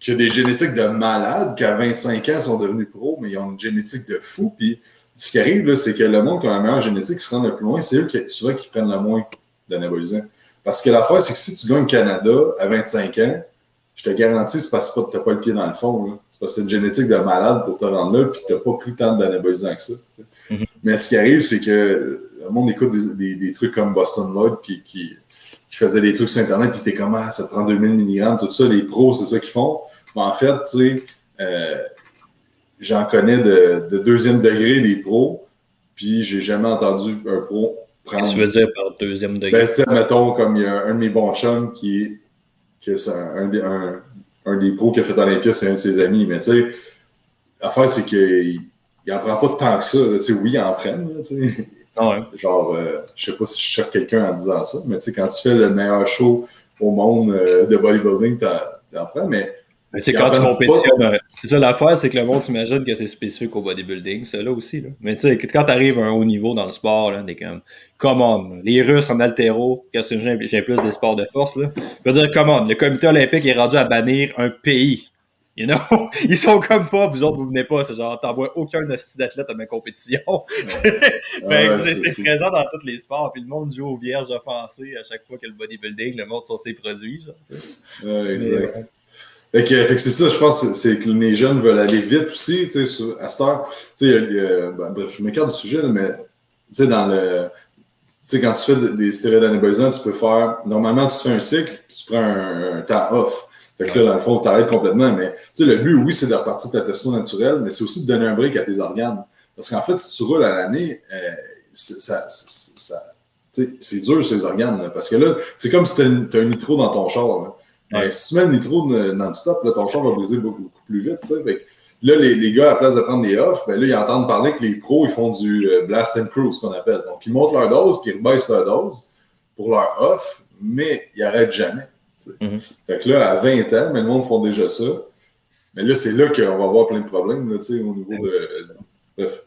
[SPEAKER 3] qui a des génétiques de malades, qui à 25 ans sont devenus pros, mais ils ont une génétique de fou. Puis ce qui arrive, là, c'est que le monde qui a la meilleure génétique, qui se rend le plus loin, c'est eux qui, souvent qui prennent le moins d'anabolisants. Parce que l'affaire, c'est que si tu gagnes Canada à 25 ans, je te garantis, c'est parce que tu n'as pas le pied dans le fond. C'est parce que c'est une génétique de malade pour te rendre là, puis que tu n'as pas pris tant d'anabolisants que ça. Mm -hmm. Mais ce qui arrive, c'est que le monde écoute des, des, des trucs comme Boston Lloyd qui, qui qui faisaient des trucs sur Internet, qui étaient comme ah, ça prend 2000 mg, tout ça, les pros, c'est ça qu'ils font. Mais en fait, tu sais, euh, j'en connais de, de, deuxième degré des pros, puis j'ai jamais entendu un pro
[SPEAKER 1] prendre. Tu veux dire par deuxième degré?
[SPEAKER 3] Ben, tu mettons, comme il y a un de mes bons chums qui est, que c'est un, un, des pros qui a fait Olympia, c'est un de ses amis, mais tu sais, l'affaire, c'est qu'il il en prend pas tant que ça. Tu sais, oui, il en prenne, tu sais.
[SPEAKER 1] Ah ouais.
[SPEAKER 3] Genre, euh, je sais pas si je choque quelqu'un en disant ça, mais tu sais, quand tu fais le meilleur show au monde euh, de bodybuilding, t'en prends, mais.
[SPEAKER 1] Mais tu sais, quand tu compétitionnes, c'est ça l'affaire, c'est que le monde s'imagine que c'est spécifique au bodybuilding, ça là aussi. Là. Mais tu sais, quand tu arrives à un haut niveau dans le sport, là, t'es comme, come on, les Russes en altéro, quand j'ai plus des sports de force, là, je veux dire, come on, le comité olympique est rendu à bannir un pays You know? [laughs] Ils sont comme pas, vous autres, vous venez pas. C'est genre, t'envoies aucun hostie d'athlète à ma compétition. [laughs] Ouais. c'est présent dans tous les sports. Puis le monde joue aux vierges offensées à chaque fois que le bodybuilding, le monde sur ses produits. Genre,
[SPEAKER 3] ouais, exact. fait que, c'est ça, je pense, c'est que les jeunes veulent aller vite aussi, tu sais, à cette heure. Tu sais, ben, bref, je m'écarte du sujet, là, mais tu sais, dans le. Tu sais, quand tu fais des stéroïdes anabolisants, tu peux faire. Normalement, tu fais un cycle, tu prends un temps off. Fait que là, dans le fond, t'arrêtes complètement. Mais tu sais, le but, oui, c'est de repartir ta testo naturelle, mais c'est aussi de donner un break à tes organes. Parce qu'en fait, si tu roules à l'année, euh, ça, ça c'est dur ces organes. parce que là, c'est comme si tu as, un nitro dans ton char. Mais si tu mets le nitro non-stop, ton char va briser beaucoup, beaucoup plus vite. Fait là, les, les, gars, à place de prendre des off, ben là, ils entendent parler que les pros, ils font du euh, blast and cruise, qu'on appelle. Donc, ils montent leur dose, puis ils rebaissent leur dose pour leur off, mais ils n'arrêtent jamais. Mm-hmm. Fait que là, à 20 ans, mais le monde font déjà ça. Mais là, c'est là qu'on va avoir plein de problèmes là, au niveau de. Bref.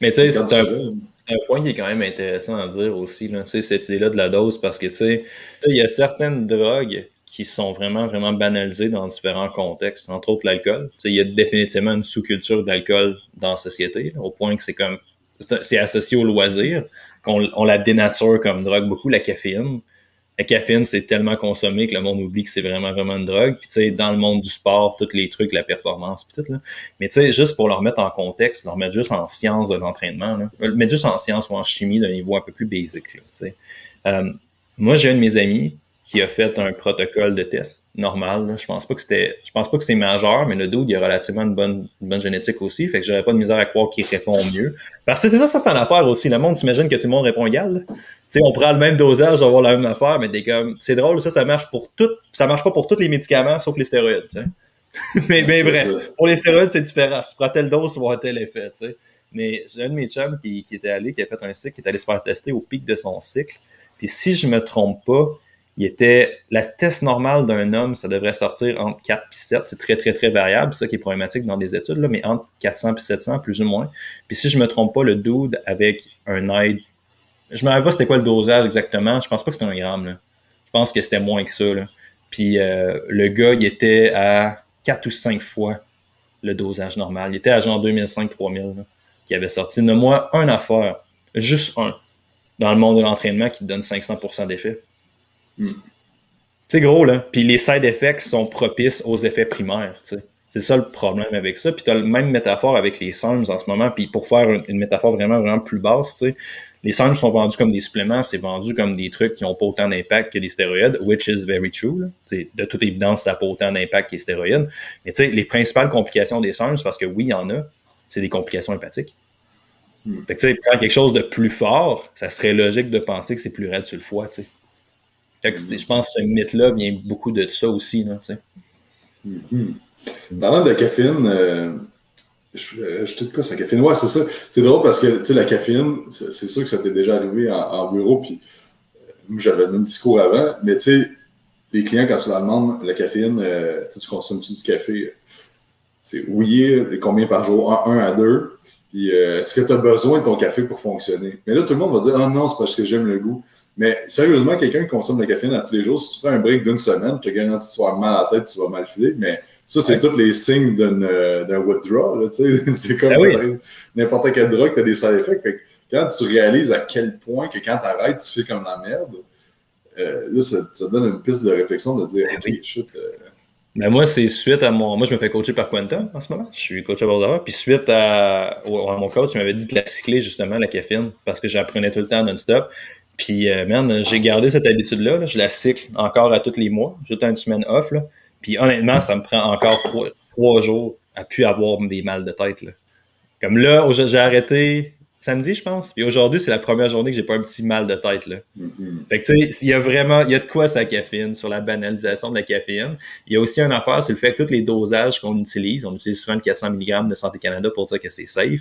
[SPEAKER 1] Mais tu sais, c'est un, un, point qui est quand même intéressant à dire aussi, là, cette idée-là de la dose, parce que tu sais, il y a certaines drogues qui sont vraiment, vraiment banalisées dans différents contextes, entre autres l'alcool. Il y a définitivement une sous-culture d'alcool dans la société, au point que c'est comme c'est associé au loisir, qu'on la dénature comme drogue beaucoup, la caféine la caféine, c'est tellement consommé que le monde oublie que c'est vraiment, vraiment une drogue. Puis, tu sais, dans le monde du sport, tous les trucs, la performance, puis tout, là. Mais, tu sais, juste pour leur mettre en contexte, leur mettre juste en science de l'entraînement, là. Euh, mettre juste en science ou en chimie d'un niveau un peu plus basique, tu sais. Euh, moi, j'ai un de mes amis qui a fait un protocole de test normal. Je pense pas que c'était, je pense pas que c'est majeur, mais le dude, il a relativement une bonne, bonne génétique aussi, fait que j'aurais pas de misère à croire qu'il répond mieux. Parce que c'est ça, ça c'est une affaire aussi. Le monde s'imagine que tout le monde répond égal. Tu sais, on prend le même dosage, on va avoir la même affaire, mais des comme, c'est drôle, ça, ça marche pour tout, ça marche pas pour tous les médicaments, sauf les stéroïdes, [laughs] mais, mais bref, pour les stéroïdes, c'est différent. Si tu prends telle dose, tu vas avoir tel effet, tu sais. Mais j'ai un de mes chums qui, qui était allé, qui a fait un cycle, qui est allé se faire tester au pic de son cycle. Puis si je me trompe pas, il était la test normale d'un homme, ça devrait sortir entre 4 et 7. C'est très, très, très variable, ça qui est problématique dans des études, là, mais entre 400 et 700, plus ou moins. Puis si je me trompe pas, le dude avec un aide, je me rappelle pas c'était quoi le dosage exactement. Je pense pas que c'était un gramme. Là. Je pense que c'était moins que ça. Là. Puis euh, le gars, il était à 4 ou 5 fois le dosage normal. Il était à genre 2005-3000 qui avait sorti. de moi un affaire, juste un, dans le monde de l'entraînement qui te donne 500% d'effet. Hmm. C'est gros, là. Puis les side effects sont propices aux effets primaires, tu sais. C'est ça le problème avec ça. Puis tu as la même métaphore avec les SARMs en ce moment. Puis pour faire une, métaphore vraiment, vraiment plus basse, tu sais, les SARMs sont vendus comme des suppléments, c'est vendu comme des trucs qui n'ont pas autant d'impact que les stéroïdes, which is very true. De toute évidence, ça n'a pas autant d'impact que les stéroïdes. Mais tu sais, les principales complications des SARMs, parce que oui, il y en a, c'est des complications hépatiques. Hmm. Fait que tu sais, quelque chose de plus fort, ça serait logique de penser que c'est plus raide sur le foie, tu sais je pense que ce mythe-là vient beaucoup de ça aussi. Là,
[SPEAKER 3] mm-hmm. Parlant de caféine, euh, je, je te dis quoi, la caféine? Ouais, c'est ça. C'est drôle parce que la caféine, c'est sûr que ça t'est déjà arrivé en, bureau, puis euh, j'avais le même discours avant, mais tu sais, les clients, quand tu leur demandes la caféine, euh, tu consommes-tu du café? oui, combien par jour? Un, à deux. Puis, est-ce que tu as besoin de ton café pour fonctionner? Mais là, tout le monde va dire, ah non, c'est parce que j'aime le goût. Mais sérieusement, quelqu'un qui consomme de la caféine à tous les jours, si tu fais un break d'une semaine, tu te garantis que tu vas mal à la tête, tu vas mal filer. Mais ça, c'est tous les signes d'un withdrawal. [laughs] C'est comme ben n'importe quelle drogue, tu as des side effects. Fait que quand tu réalises à quel point que quand tu arrêtes, tu fais comme la merde, euh, là, ça, donne une piste de réflexion de dire, ben OK, shit. Euh,
[SPEAKER 1] mais moi, c'est suite à mon. Moi, je me fais coacher par Quantum en ce moment. Je suis coach à Bordeaux. Puis suite à... à mon coach, il m'avait dit de la cycler justement, la caféine, parce que j'apprenais tout le temps non-stop. Puis, euh, man, j'ai gardé cette habitude-là. Je la cycle encore à tous les mois. J'ai une semaine off. Là. Puis, honnêtement, ça me prend encore trois, jours à plus avoir des mal de tête. Là. Comme là, j'ai arrêté samedi, je pense. Puis aujourd'hui, c'est la première journée que j'ai pas un petit mal de tête. Là. Mm-hmm. Fait que tu sais, il y a vraiment, il y a de quoi sa caféine, sur la banalisation de la caféine. Il y a aussi une affaire, c'est le fait que tous les dosages qu'on utilise, on utilise souvent le 400 mg de Santé Canada pour dire que c'est safe.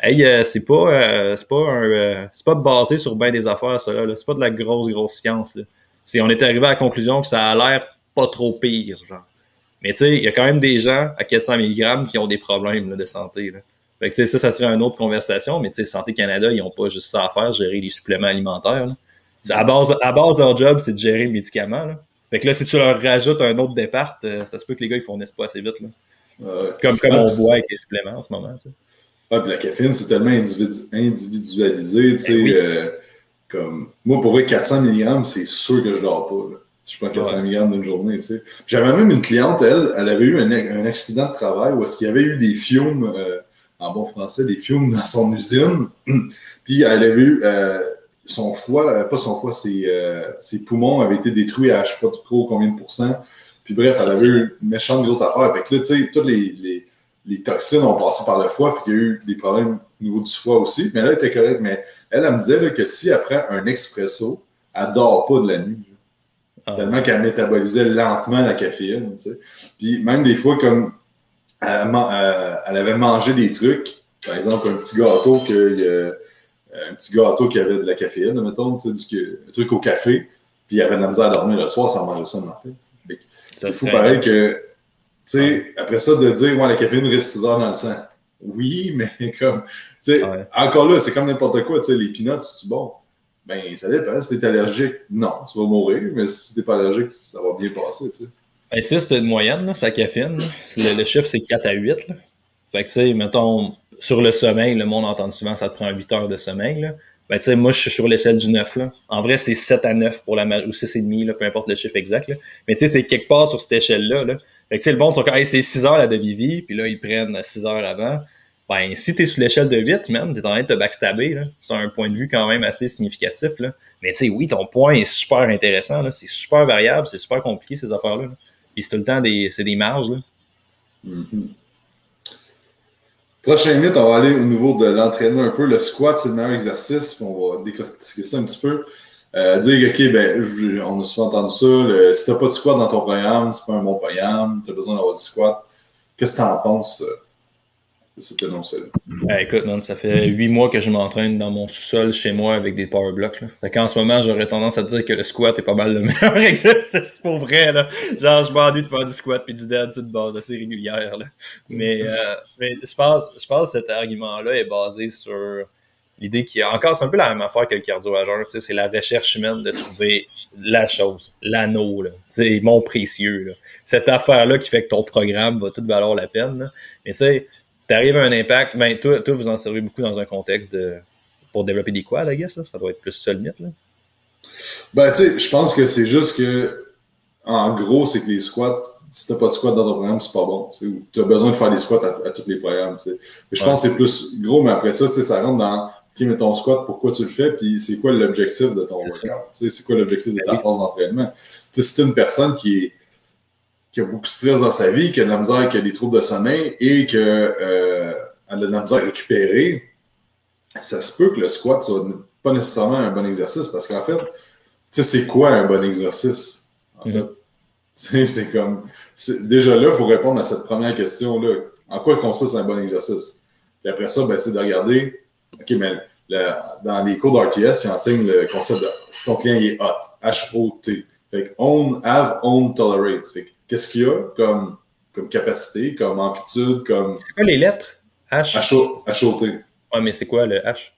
[SPEAKER 1] Hey, euh, c'est pas, euh, c'est pas un, euh, c'est pas basé sur bien des affaires, ça là. C'est pas de la grosse, grosse science, là. C'est, on est arrivé à la conclusion que ça a l'air pas trop pire, genre. Mais tu sais, il y a quand même des gens à 400 mg qui ont des problèmes de santé, là. Fait que ça, ça serait une autre conversation, mais tu sais, Santé Canada, ils ont pas juste ça à faire, gérer les suppléments alimentaires, là. À base, à base de leur job, c'est de gérer les médicaments, là. Fait que là, si tu leur rajoutes un autre départ, ça se peut que les gars, ils fournissent pas assez vite, là. Comme, comme on voit avec les suppléments en ce moment.
[SPEAKER 3] Puis la caféine, c'est tellement individualisé. Tu sais, ben euh, comme, moi, pour vrai, 400 mg, c'est sûr que je dors pas. Là. Je prends 400 mg d'une journée. Tu sais. J'avais même une cliente, elle, elle avait eu un, un accident de travail où est-ce qu'il y avait eu des fiumes, euh, en bon français, des fiumes dans son usine. [clears throat] puis elle avait eu euh, son foie, pas son foie, ses, ses, poumons avaient été détruits à je sais pas trop combien de pourcents. Puis bref, elle avait eu une méchante grosse affaire. Fait que là, tu sais, toutes les, les, les, toxines ont passé par le foie, fait qu'il y a eu des problèmes au niveau du foie aussi. Mais là, elle était correcte. Mais elle, elle me disait que si après un expresso, elle dort pas de la nuit. Ah. Tellement qu'elle métabolisait lentement la caféine. Puis même des fois, comme elle, euh, avait mangé des trucs, par exemple un petit gâteau que un petit gâteau qui avait de la caféine, mettons, du, un truc au café, puis il avait de la misère à dormir le soir sans manger ça le matin. C'est fou pareil que, tu sais, après ça, de dire, ouais, la caféine reste 6 heures dans le sang. Oui, [laughs] mais comme, tu sais, encore là, c'est comme n'importe quoi, tu sais, les peanuts, tu bon? Ben, ça dépend. Si t'es allergique, non, tu vas mourir, mais si t'es pas allergique, ça va bien passer, tu sais.
[SPEAKER 1] Ben, si c'est une moyenne, là, sa caféine, le, chiffre, c'est 4 à 8. Là. Fait que, tu sais, mettons, sur le sommeil, le monde entend souvent, ça te prend 8 heures de sommeil, là. Ben, tu sais, moi, je suis sur l'échelle du 9, là. En vrai, c'est 7 à 9 pour la ou 6,5, là, peu importe le chiffre exact, là. Mais tu sais, c'est quelque part sur cette échelle-là, là. Fait que, tu sais, le bon, hey, c'est 6 heures la demi-vie, puis là, ils prennent 6 heures avant. Ben, si t'es sur l'échelle de 8, man, t'es en train de te backstabber, là. C'est un point de vue quand même assez significatif, là. Mais tu sais, oui, ton point est super intéressant, là. C'est super variable, c'est super compliqué, ces affaires-là. Là. Puis c'est tout le temps des, c'est des marges, là.
[SPEAKER 3] Mm-hmm. On va aller au niveau de l'entraînement un peu. Le squat, c'est le meilleur exercice. On va décortiquer ça un petit peu. Euh, dire, OK, ben, on a souvent entendu ça. si tu n'as pas de squat dans ton programme, c'est pas un bon programme. Tu as besoin d'avoir du squat. Qu'est-ce que tu en penses? C'était non seul.
[SPEAKER 1] écoute, man, ça fait huit mois que je m'entraîne dans mon sous-sol chez moi avec des power blocks. Là. Fait qu'en ce moment, j'aurais tendance à dire que le squat est pas mal le [laughs] meilleur exercice pour vrai. Là. Genre, je m'ennuie de faire du squat puis du dead de base assez régulière. Là. Mais, euh, mais je pense, je pense que cet argument-là est basé sur l'idée qu'il y a encore, c'est un peu la même affaire que le cardio sais c'est la recherche humaine de trouver la chose, l'anneau, c'est mon précieux. Cette affaire-là qui fait que ton programme va tout valoir la peine. Mais tu sais, t'arrives à un impact, ben toi, toi, vous en servez beaucoup dans un contexte de pour développer des quads, I guess, là. ça doit être plus ça le mythe. Là.
[SPEAKER 3] Ben, tu sais, je pense que c'est juste que, en gros, c'est que les squats, si t'as pas de squat dans ton programme, c'est pas bon. Tu as besoin de faire des squats à, tous les programmes. Je pense que c'est plus gros, mais après ça, ça rentre dans, OK, mais ton squat, pourquoi tu le fais, puis c'est quoi l'objectif de ton workout? C'est quoi l'objectif de ta ben phase d'entraînement? Si t'es une personne qui est qui a beaucoup de stress dans sa vie, qui a de la misère, qui a des troubles de sommeil et qui euh, a de la misère à récupérer, ça se peut que le squat soit pas nécessairement un bon exercice parce qu'en fait, tu sais, c'est quoi un bon exercice? En mm-hmm. fait, [laughs] c'est comme. Déjà là, il faut répondre à cette première question-là. En quoi consiste un bon exercice? Puis après ça, ben, c'est de regarder, OK, mais dans les cours d'RTS, ils enseignent le concept de si ton client est hot, H-O-T. Fait own, have, own, tolerate qu'est-ce qu'il y a comme, comme capacité, comme amplitude, comme.
[SPEAKER 1] C'est quoi les lettres? H.
[SPEAKER 3] H-O-T.
[SPEAKER 1] Ouais, mais c'est quoi le H?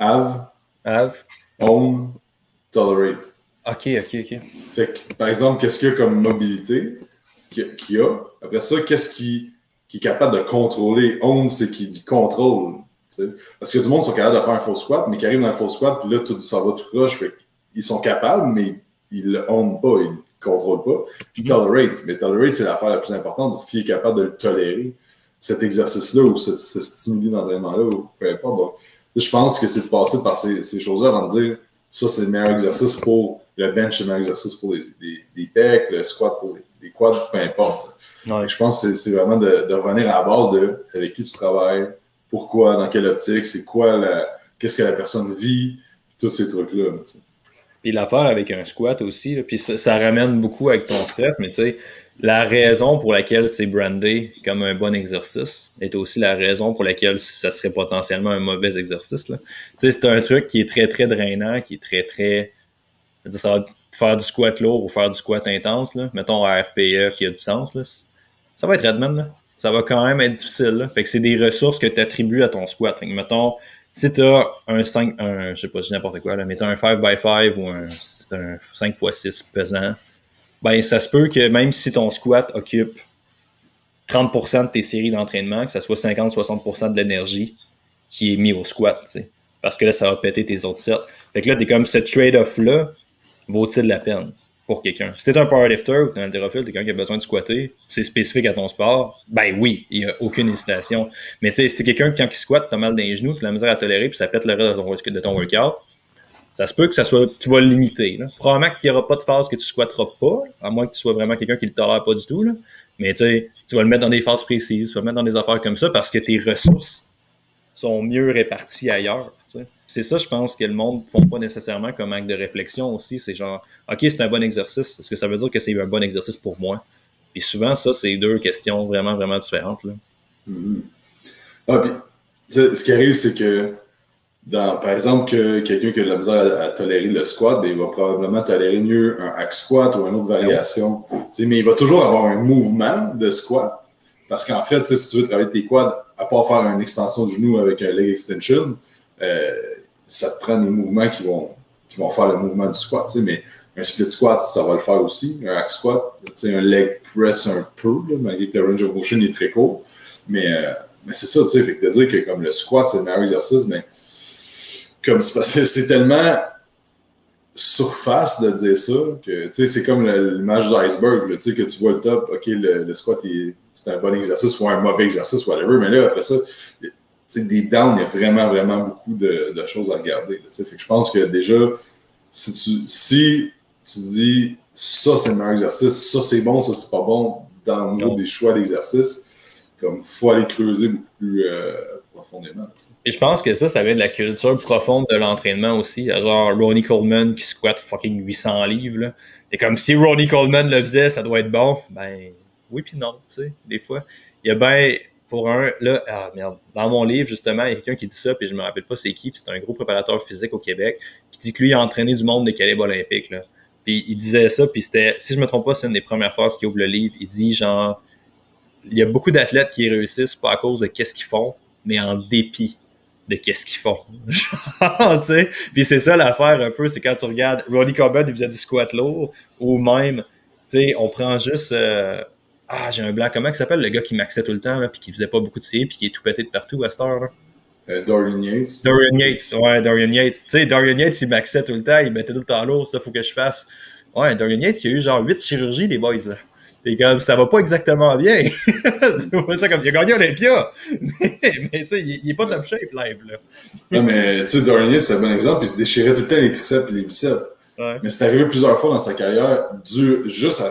[SPEAKER 3] Have.
[SPEAKER 1] Have.
[SPEAKER 3] Own. Tolerate.
[SPEAKER 1] OK, OK, OK.
[SPEAKER 3] Fait que, par exemple, qu'est-ce qu'il y a comme mobilité qu'il y a? Après ça, qu'est-ce qui, qui est capable de contrôler? Own, c'est qu'il contrôle. Parce que du monde sont capables de faire un faux squat, mais qui arrivent dans un faux squat, puis là, tout, ça va tout croche. ils sont capables, mais ils le own pas contrôle pas. Puis tolerate. Mais tolerate, c'est l'affaire la plus importante. ce qui est capable de le tolérer, cet exercice-là ou ce, ce stimuli d'entraînement-là ou peu importe. Donc, je pense que c'est de passer par ces, ces choses-là avant de dire ça, c'est le meilleur exercice pour le bench, c'est le meilleur exercice pour les, les, pecs, le squat pour les, quads, peu importe. Je pense que c'est vraiment de, de, revenir à la base de avec qui tu travailles, pourquoi, dans quelle optique, c'est quoi la, qu'est-ce que la personne vit, tous ces trucs-là.
[SPEAKER 1] Puis l'affaire avec un squat aussi, puis ça, ramène beaucoup avec ton stress, mais tu sais, la raison pour laquelle c'est brandé comme un bon exercice est aussi la raison pour laquelle ça serait potentiellement un mauvais exercice. Tu sais, c'est un truc qui est très, très drainant, qui est très, très. Ça va faire du squat lourd ou faire du squat intense, là. mettons à RPE qui a du sens. Là. Ça va être Redmond, là. ça va quand même être difficile. Là. Fait que c'est des ressources que tu attribues à ton squat. Fait que, mettons, si tu as un 5, un, je sais pas, n'importe quoi, là, mais tu as un 5x5 ou un, un 5x6 pesant, ben ça se peut que même si ton squat occupe 30% de tes séries d'entraînement, que ça soit 50-60% de l'énergie qui est mis au squat, tu sais. Parce que là, ça va péter tes autres sets. Fait que là, t'es comme ce trade-off-là, vaut-il la peine? Pour quelqu'un? Si t'es un powerlifter ou t'es un haltérophile, quelqu'un qui a besoin de squatter, c'est spécifique à ton sport, ben oui, il n'y a aucune hésitation. Mais tu sais, si t'es quelqu'un qui, quand il squatte, t'as mal dans les genoux, t'as la misère à tolérer, puis ça pète le reste de ton, de ton workout, ça se peut que ça soit, tu vas le limiter. Là. Probablement qu'il n'y aura pas de phase que tu squatteras pas, à moins que tu sois vraiment quelqu'un qui le tolère pas du tout. Là. Mais tu sais, tu vas le mettre dans des phases précises, tu vas le mettre dans des affaires comme ça parce que tes ressources sont mieux réparties ailleurs. C'est ça, je pense, que le monde ne font pas nécessairement comme acte de réflexion aussi. C'est genre, OK, c'est un bon exercice. Est-ce que ça veut dire que c'est un bon exercice pour moi? Et souvent, ça, c'est deux questions vraiment, vraiment différentes. Là.
[SPEAKER 3] Mm-hmm. Ah, puis, ce qui arrive, c'est que par exemple, que quelqu'un qui a de la misère à, tolérer le squat, ben, il va probablement tolérer mieux un hack squat ou une autre variation. mais il va toujours avoir un mouvement de squat. Parce qu'en fait, si tu veux travailler tes quads, à part faire une extension du genou avec un leg extension, euh, ça te prend des mouvements qui vont, qui vont faire le mouvement du squat. Mais un split squat, ça va le faire aussi. Un hack squat, un leg press un peu, malgré que le range of motion est très court. Mais, euh, mais c'est ça, tu sais, fait que de dire que comme le squat, c'est le meilleur exercice, mais comme [laughs] c'est tellement surface de dire ça que c'est comme l'image d'iceberg que tu vois le top ok le, squat c'est un bon exercice ou un mauvais exercice whatever mais là après ça deep down il y a vraiment vraiment beaucoup de, choses à regarder fait que je pense que déjà si tu si tu dis ça c'est le meilleur exercice ça c'est bon ça c'est pas bon dans le niveau des choix d'exercice comme faut aller creuser beaucoup plus euh,
[SPEAKER 1] et je pense que ça, ça vient de la culture profonde de l'entraînement aussi. Genre Ronnie Coleman qui squatte fucking 800 livres. C'est comme si Ronnie Coleman le faisait, ça doit être bon. Ben oui puis non, tu sais, des fois. Il y a ben pour un, là, ah merde, dans mon livre, justement, il y a quelqu'un qui dit ça, puis je me rappelle pas c'est qui, puis c'est un gros préparateur physique au Québec, qui dit que lui, il a entraîné du monde de calibre olympique, là. Puis il disait ça, puis c'était, si je me trompe pas, c'est une des premières phrases qui ouvre le livre. Il dit genre, il y a beaucoup d'athlètes qui réussissent pas à cause de qu'est-ce qu'ils font, mais en dépit de qu'est-ce qu'ils font. [laughs] sais Puis c'est ça l'affaire un peu, c'est quand tu regardes Ronnie Corbett, il faisait du squat lourd, ou même, tu sais, on prend juste... Euh, ah, j'ai un blanc. Comment il s'appelle le gars qui maxait tout le temps, là, puis qui faisait pas beaucoup de séries, puis qui est tout pété de partout à cette heure? Là?
[SPEAKER 3] Euh, Dorian Yates.
[SPEAKER 1] Dorian Yates, ouais, Dorian Yates. Tu sais, Dorian Yates, il maxait tout le temps, il mettait tout le temps lourd, ça faut que je fasse. Ouais, Dorian Yates, il y a eu genre 8 chirurgies, les boys, là. Et comme ça va pas exactement bien. [laughs] tu vois ça comme il a gagné Olympia. [laughs] mais, mais tu sais, il, il, est pas top shape live là.
[SPEAKER 3] non, mais tu sais, Darnier, c'est un bon exemple. Il se déchirait tout le temps les triceps et les biceps. Ouais. Mais c'est arrivé plusieurs fois dans sa carrière, du, juste à,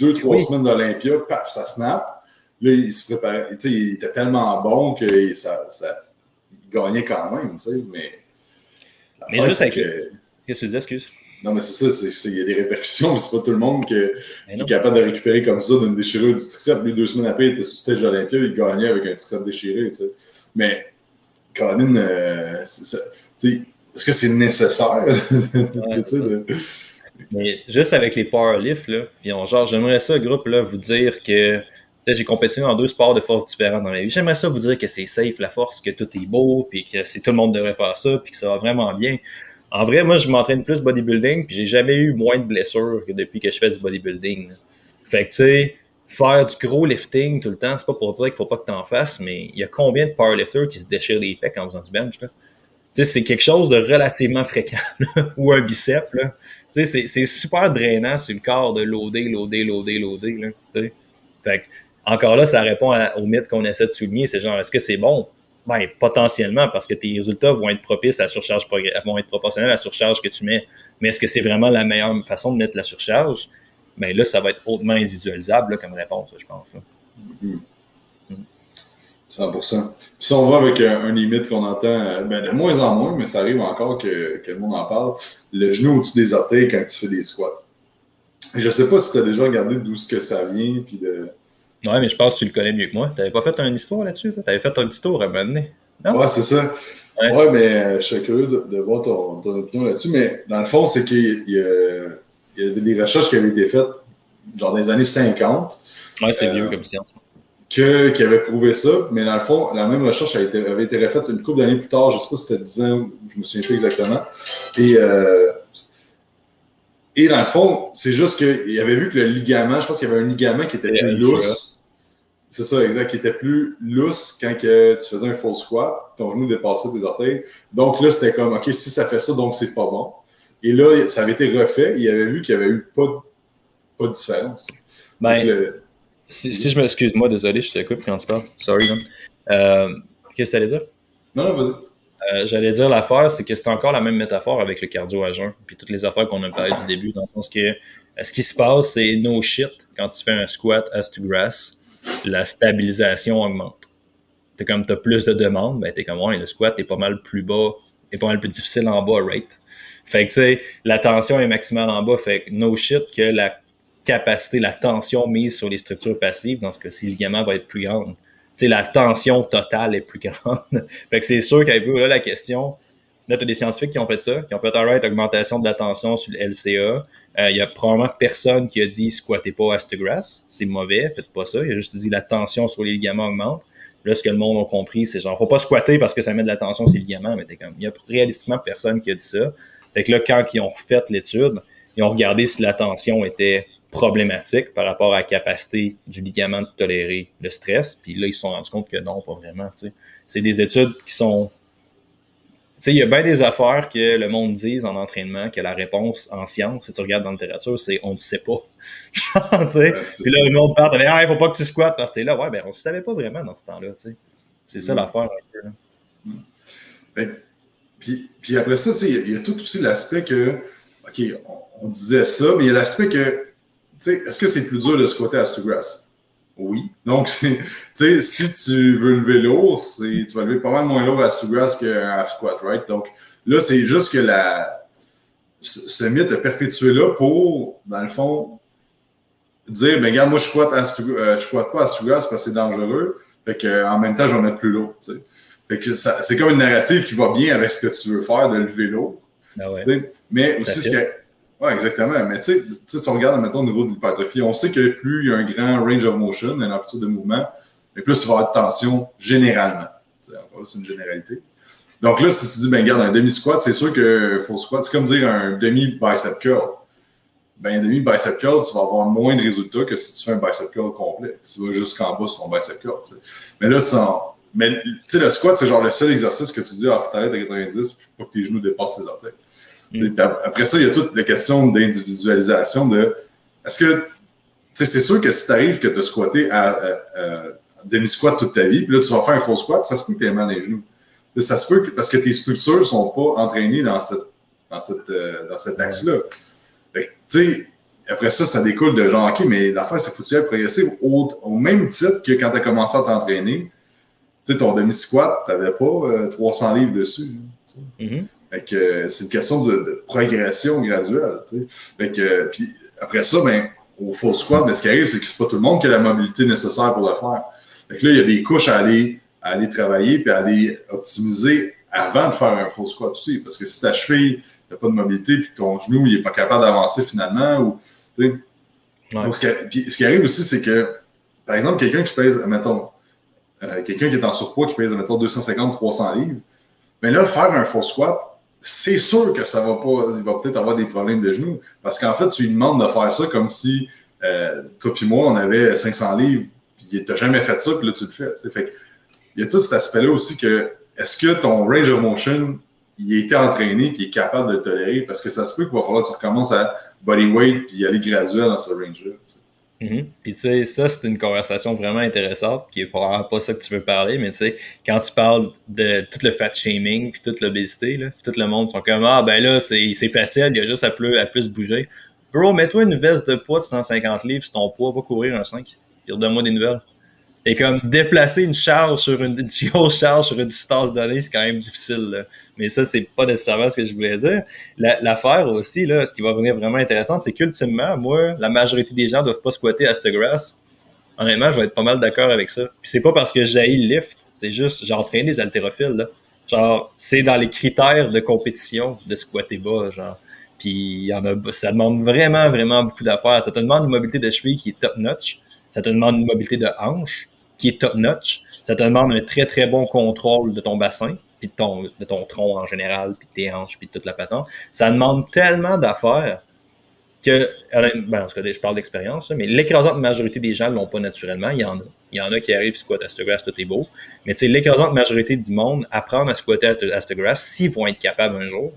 [SPEAKER 3] deux, trois semaines d'Olympia, paf, ça snap. Là, il se préparait. Tu sais, il était tellement bon que ça, ça, il gagnait quand même, tu sais. Mais.
[SPEAKER 1] Mais juste avec. Qu'est-ce que tu dis, excuse?
[SPEAKER 3] Non, mais c'est ça, il y a des répercussions, [laughs] c'est pas tout le monde qui, est capable de récupérer comme ça d'une déchirure du triceps. Lui, deux semaines après, il était sur stage Olympia, il gagnait avec un triceps déchiré, tu sais. Mais, Colin, euh, est-ce que c'est nécessaire? [laughs]
[SPEAKER 1] Mais juste avec les powerlifts, là, genre, j'aimerais ça, groupe, là, vous dire que j'ai compétitionné dans deux sports de force différents dans ma vie. J'aimerais ça vous dire que c'est safe, la force, que tout est beau, puis que c'est tout le monde devrait faire ça, puis que ça va vraiment bien. En vrai, moi, je m'entraîne plus bodybuilding, puis j'ai jamais eu moins de blessures que depuis que je fais du bodybuilding. Fait que, tu sais, faire du gros lifting tout le temps, c'est pas pour dire qu'il faut pas que tu en fasses, mais il y a combien de powerlifters qui se déchirent les pecs en faisant du bench, c'est quelque chose de relativement fréquent, [laughs] ou un bicep, là. Tu sais, c'est super drainant sur le corps de loader, loader, loader, loader, là, tu sais. Fait que, encore là, ça répond au mythe qu'on essaie de souligner, c'est genre, est-ce que c'est bon? Ben, potentiellement, parce que tes résultats vont être propices à la surcharge, vont être proportionnels à la surcharge que tu mets. Mais est-ce que c'est vraiment la meilleure façon de mettre la surcharge? Ben là, ça va être hautement individualisable comme réponse, je pense.
[SPEAKER 3] 100%. Puis si on va avec un, un limite qu'on entend euh, ben, de moins en moins, mais ça arrive encore que, que le monde en parle, le genou au-dessus des orteils quand tu fais des squats. Je ne sais pas si tu as déjà regardé d'où ce que ça vient, puis de,
[SPEAKER 1] Ouais, mais je pense que tu le connais mieux que moi. T'avais pas fait une histoire là-dessus? Tu avais fait un petit tour à un moment donné.
[SPEAKER 3] Ouais, c'est ça. Ouais. mais euh, je suis curieux de, voir ton, opinion là-dessus. Mais dans le fond, c'est qu'il y, y, a des recherches qui avaient été faites, genre dans les années 50.
[SPEAKER 1] Ouais, c'est vieux euh, comme science.
[SPEAKER 3] Que, qui avaient prouvé ça. Mais dans le fond, la même recherche avait été, avait été refaite une couple d'années plus tard. Je sais pas si c'était 10 ans, je me souviens plus exactement. Et euh, et dans le fond, c'est juste qu'il avait vu que le ligament, je pense qu'il y avait un ligament qui était plus lousse C'est ça, exact, qui était plus lousse quand que tu faisais un full squat, ton genou dépassait tes orteils. Donc là, c'était comme, OK, si ça fait ça, donc c'est pas bon. Et là, ça avait été refait, il avait vu qu'il n'y avait eu pas, pas de différence.
[SPEAKER 1] Ben, si, je m'excuse, moi, désolé, je te coupe quand tu parles. Sorry, euh, Qu'est-ce que tu allais dire?
[SPEAKER 3] Non, non, vas-y.
[SPEAKER 1] Euh, j'allais dire l'affaire, c'est que c'est encore la même métaphore avec le cardio à jeun, puis toutes les affaires qu'on a parlé du début, dans le sens que euh, ce qui se passe, c'est no shit. Quand tu fais un squat as to grass, la stabilisation augmente. T'es comme t'as plus de demandes, ben t'es comme ouais, le squat est pas mal plus bas, est pas mal plus difficile en bas, right? Fait que tu sais, la tension est maximale en bas, fait que no shit que la capacité, la tension mise sur les structures passives, dans ce cas-ci, le ligament va être plus grande la tension totale est plus [laughs] grande. fait que c'est sûr qu'avec là, la question, là, tu as des scientifiques qui ont fait ça, qui ont fait, alright, augmentation de la tension sur le LCA. Euh, il y a probablement personne qui a dit squattez pas à grass, c'est mauvais, faites pas ça. Il a juste dit la tension sur les ligaments augmente. Là, ce que le monde a compris, c'est genre, faut pas squatter parce que ça met de la tension sur les ligaments, mais comme, il y a réalistiquement personne qui a dit ça. Fait que là, quand ils ont fait l'étude, ils ont regardé si la tension était problématique par rapport à la capacité du ligament de tolérer le stress. Puis là, ils se sont rendus compte que non, pas vraiment. C'est des études qui sont. Il y a bien des affaires que le monde dise en entraînement que la réponse en science, si tu regardes dans la littérature, c'est on ne sait pas. [laughs] sais puis là, le monde parle, il ah, faut pas que tu squattes parce que t'es là. Ouais, ben on ne savait pas vraiment dans ce temps-là. C'est ça mm. l'affaire
[SPEAKER 3] mm. ben, puis, puis, après ça, il y, a tout aussi l'aspect que, OK, on, on, disait ça, mais il y a l'aspect que est-ce que c'est plus dur de squatter à Stugrass? Oui. Donc, si tu veux lever lourd, tu vas lever pas mal moins lourd à Stugrass half squat, right? Donc, là, c'est juste que la, ce mythe est perpétué là pour, dans le fond, dire, ben, regarde, moi, je squatte, à euh, je squatte pas à Stugrass parce que c'est dangereux. Fait que, en même temps, je vais mettre plus lourd, Fait que c'est comme une narrative qui va bien avec ce que tu veux faire de lever lourd.
[SPEAKER 1] Ouais.
[SPEAKER 3] Mais aussi, ce oui, exactement. Mais tu sais, si on regarde maintenant au niveau de l'hypertrophie, on sait que plus il y a un grand range of motion, une amplitude de mouvement, mais plus il va y avoir de tension généralement. encore c'est une généralité. Donc là, si tu dis, ben regarde, un demi-squat, c'est sûr que full squat, c'est comme dire un demi-bicep curl. Ben, un demi-bicep curl, tu vas avoir moins de résultats que si tu fais un bicep curl complet. Tu vas jusqu'en bas sur ton bicep curl. Mais là, sans... mais tu sais, le squat, c'est genre le seul exercice que tu dis, ah, faut t'arrêter à 90 pour pas que tes genoux dépassent tes orteils. Mm. Après ça, il y a toute la question d'individualisation de est-ce que c'est sûr que si tu arrives que tu as squatté à, demi-squat toute ta vie, puis là tu vas faire un faux squat, ça se peut que tu aies mal les genoux. ça se peut que, parce que tes structures sont pas entraînées dans, cette, dans, cette, euh, dans cet axe-là. Après ça, ça découle de genre, OK, mais l'affaire, c'est que tu progresser au, au, même titre que quand tu as commencé à t'entraîner. Tu sais, ton demi-squat, tu n'avais pas 300 euh, livres dessus. Mm-hmm. Fait que c'est une question de, progression graduelle. Fait que, puis après ça, ben, au full squat, mais ce qui arrive, c'est que c'est pas tout le monde qui a la mobilité nécessaire pour le faire. Fait que là, il y a des couches à aller, à aller travailler puis à aller optimiser avant de faire un full squat aussi. Parce que si ta cheville n'a pas de mobilité puis ton genou il est pas capable d'avancer finalement, ou, Donc, ce qui, ce qui, arrive aussi, c'est que, par exemple, quelqu'un qui pèse, mettons, euh, quelqu'un qui est en surpoids, qui pèse, mettons, 250-300 livres, mais là, faire un full squat, c'est sûr que ça va pas, il va peut-être avoir des problèmes de genoux. Parce qu'en fait, tu lui demandes de faire ça comme si euh, toi puis moi, on avait 500 livres, puis t'as jamais fait ça, puis là, tu le fais. Fait il y a tout cet aspect-là aussi que est-ce que ton range of motion, il a été entraîné puis il est capable de le tolérer? Parce que ça se peut qu'il va falloir que tu recommences à bodyweight puis aller graduel dans ce range-là.
[SPEAKER 1] Mm Puis tu sais, ça, c'est une conversation vraiment intéressante, qui est probablement pas ça que tu veux parler, mais tu sais, quand tu parles de tout le fat shaming, puis toute l'obésité, tout le monde sont comme Ah ben là, c'est facile, il y a juste à plus, à plus bouger. Bro, mets-toi une veste de poids de 150 livres sur ton poids, va courir un 5. Puis redonne-moi des nouvelles. Et comme déplacer une charge sur une, une grosse charge sur une distance donnée, c'est quand même difficile. Là. Mais ça, c'est pas nécessairement ce que je voulais dire. L'affaire aussi, là, ce qui va venir vraiment intéressant, c'est qu'ultimement, moi, la majorité des gens doivent pas squatter à cette grass. Honnêtement, je vais être pas mal d'accord avec ça. Puis c'est pas parce que j'ai le lift, c'est juste j'entraîne des haltérophiles. Genre, c'est dans les critères de compétition de squatter bas, genre. Puis y en a, ça demande vraiment, vraiment beaucoup d'affaires. Ça te demande une mobilité de cheville qui est top notch. Ça te demande une mobilité de hanche qui est top notch. Ça te demande un très très bon contrôle de ton bassin, puis de ton, tronc en général, puis de tes hanches, puis de toute la patente. Ça demande tellement d'affaires que, ben, en tout cas, je parle d'expérience, mais l'écrasante majorité des gens ne l'ont pas naturellement. Il y en a. Il y en a qui arrivent squat à grass, tout est beau. Mais tu sais, l'écrasante majorité du monde, apprendre à squatter à grass, s'ils vont être capables un jour,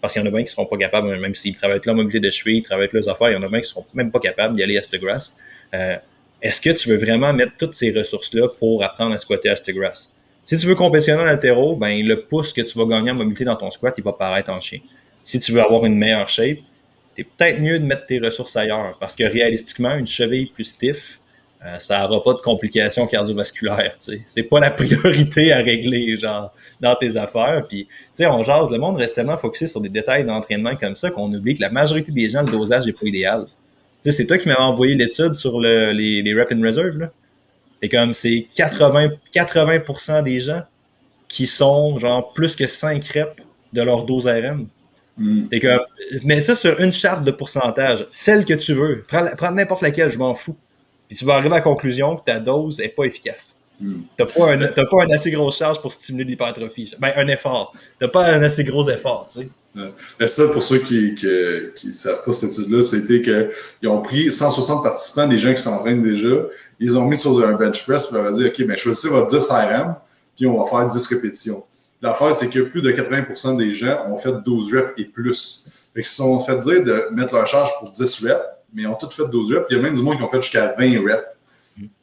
[SPEAKER 1] parce qu'il y en a bien qui ne seront pas capables, même s'ils travaillent avec leur mobilité de cheville, ils travaillent avec leurs affaires, il y en a bien qui ne seront même pas capables d'y aller à grass. Euh, Est-ce que tu veux vraiment mettre toutes ces ressources-là pour apprendre à squatter à grass? Si tu veux compétitionner en altéro, ben, le pouce que tu vas gagner en mobilité dans ton squat, il va paraître en chien. Si tu veux avoir une meilleure shape, c'est peut-être mieux de mettre tes ressources ailleurs parce que réalistiquement, une cheville plus stiff, euh, ça n'aura pas de complications cardiovasculaires. C'est pas la [laughs] priorité à régler genre dans tes affaires. Puis, on jase, le monde reste tellement focusé sur des détails d'entraînement comme ça qu'on oublie que la majorité des gens, le dosage n'est pas idéal. C'est toi qui m'avais envoyé l'étude sur le, les, les reps in reserve. Là. Et comme c'est 80, 80% des gens qui sont genre plus que 5 reps de leur dose RM. Mm. Que, mets ça sur une charte de pourcentage, celle que tu veux. Prends, prends n'importe laquelle, je m'en fous. Puis tu vas arriver à la conclusion que ta dose n'est pas efficace. Mm. Tu n'as pas, un, pas une assez grosse charge pour stimuler l'hypertrophie. Ben, un effort. Tu n'as pas un assez gros effort. Tu
[SPEAKER 3] sais. Ça, pour ceux qui ne savent pas cette étude-là, c'était qu'ils ont pris 160 participants, des gens qui s'entraînent déjà, ils ont mis sur un bench press, pour leur dire OK, ben, choisissez votre 10 RM, puis on va faire 10 répétitions. L'affaire, c'est que plus de 80% des gens ont fait 12 reps et plus. Ils se sont fait dire de mettre leur charge pour 10 reps, mais ils ont tous fait 12 reps. il y a même du monde qui ont fait jusqu'à 20 reps.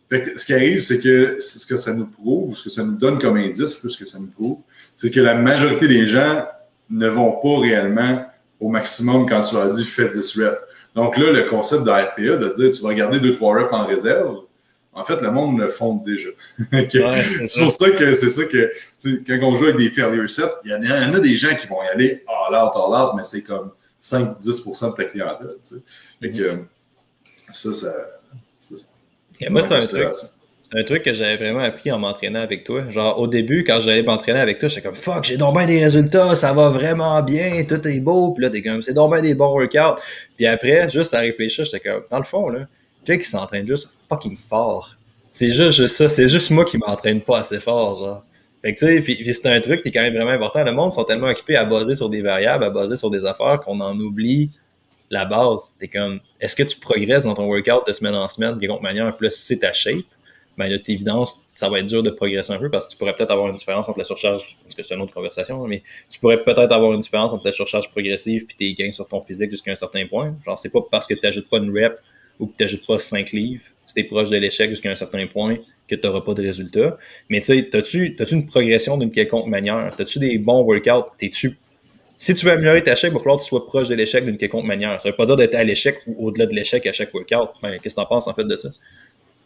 [SPEAKER 3] Fait ce qui arrive, c'est que ce que ça nous prouve, ou ce que ça nous donne comme indice, plus que ça nous prouve, c'est que la majorité des gens ne vont pas réellement au maximum quand tu leur dis fais 10 reps. Donc là, le concept de RPA, de dire tu vas garder 2-3 reps en réserve, en fait, le monde le fonde déjà. [laughs] c'est pour ça que c'est ça que quand on joue avec des failure sets, il y, en a, des gens qui vont y aller all out, all out, mais c'est comme 5-10% de ta clientèle. Fait que mm-hmm. ça, ça.
[SPEAKER 1] moi, c'est un truc. Un truc que j'avais vraiment appris en m'entraînant avec toi. Genre, au début, quand j'allais m'entraîner avec toi, j'étais comme fuck, j'ai donc bien des résultats, ça va vraiment bien, tout est beau. Puis là, t'es comme, c'est donc bien des bons workouts. Puis après, juste à réfléchir, j'étais comme, dans le fond, là, qui s'entraîne juste fucking fort. C'est juste, ça, c'est juste moi qui m'entraîne pas assez fort, genre. Fait que tu sais, c'est un truc qui est quand même vraiment important. Le monde sont tellement occupés à baser sur des variables, à baser sur des affaires qu'on en oublie la base. T'es comme, est-ce que tu progresses dans ton workout de semaine en semaine, de manière, plus c'est ta ben de toute évidence, ça va être dur de progresser un peu parce que tu pourrais peut-être avoir une différence entre la surcharge, parce que c'est une autre conversation, mais tu pourrais peut-être avoir une différence entre la surcharge progressive et tes gains sur ton physique jusqu'à un certain point. Genre, c'est pas parce que tu n'ajoutes pas une rep ou que tu n'ajoutes pas 5 livres, si tu es proche de l'échec jusqu'à un certain point, que tu n'auras pas de résultat. Mais tu sais, as-tu une progression d'une quelconque manière? As-tu des bons workouts? T'es-tu si tu veux améliorer ta chèque, il va falloir que tu sois proche de l'échec d'une quelconque manière. Ça ne veut pas dire d'être à l'échec ou au-delà de l'échec à chaque workout. Mais qu'est-ce que tu en penses en fait de ça?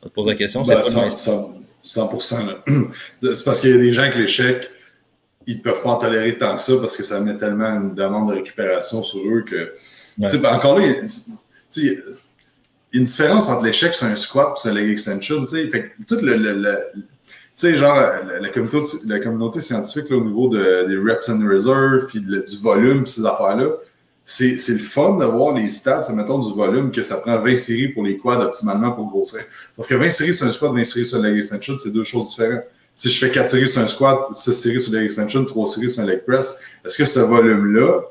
[SPEAKER 1] Je te pose la question.
[SPEAKER 3] Ben, 100%. 100%, [clears throat] C'est parce qu'il y a des gens que l'échec, ils ne peuvent pas en tolérer tant que ça parce que ça met tellement une demande de récupération sur eux que. Ouais. Encore là, y a une différence entre l'échec sur un squat et un leg extension. Fait que tout le, le, le tu sais, genre, la, communauté, la communauté scientifique là, au niveau de, des reps and reserve, puis du volume, ces affaires-là, c'est le fun de voir les stats, mettons, du volume que ça prend 20 séries pour les quads optimalement pour grossir. Sauf que 20 séries sur un squat, 20 séries sur un leg extension, c'est deux choses différentes. Si je fais 4 séries sur un squat, 6 séries sur le leg extension, 3 séries sur un leg press, est-ce que ce volume-là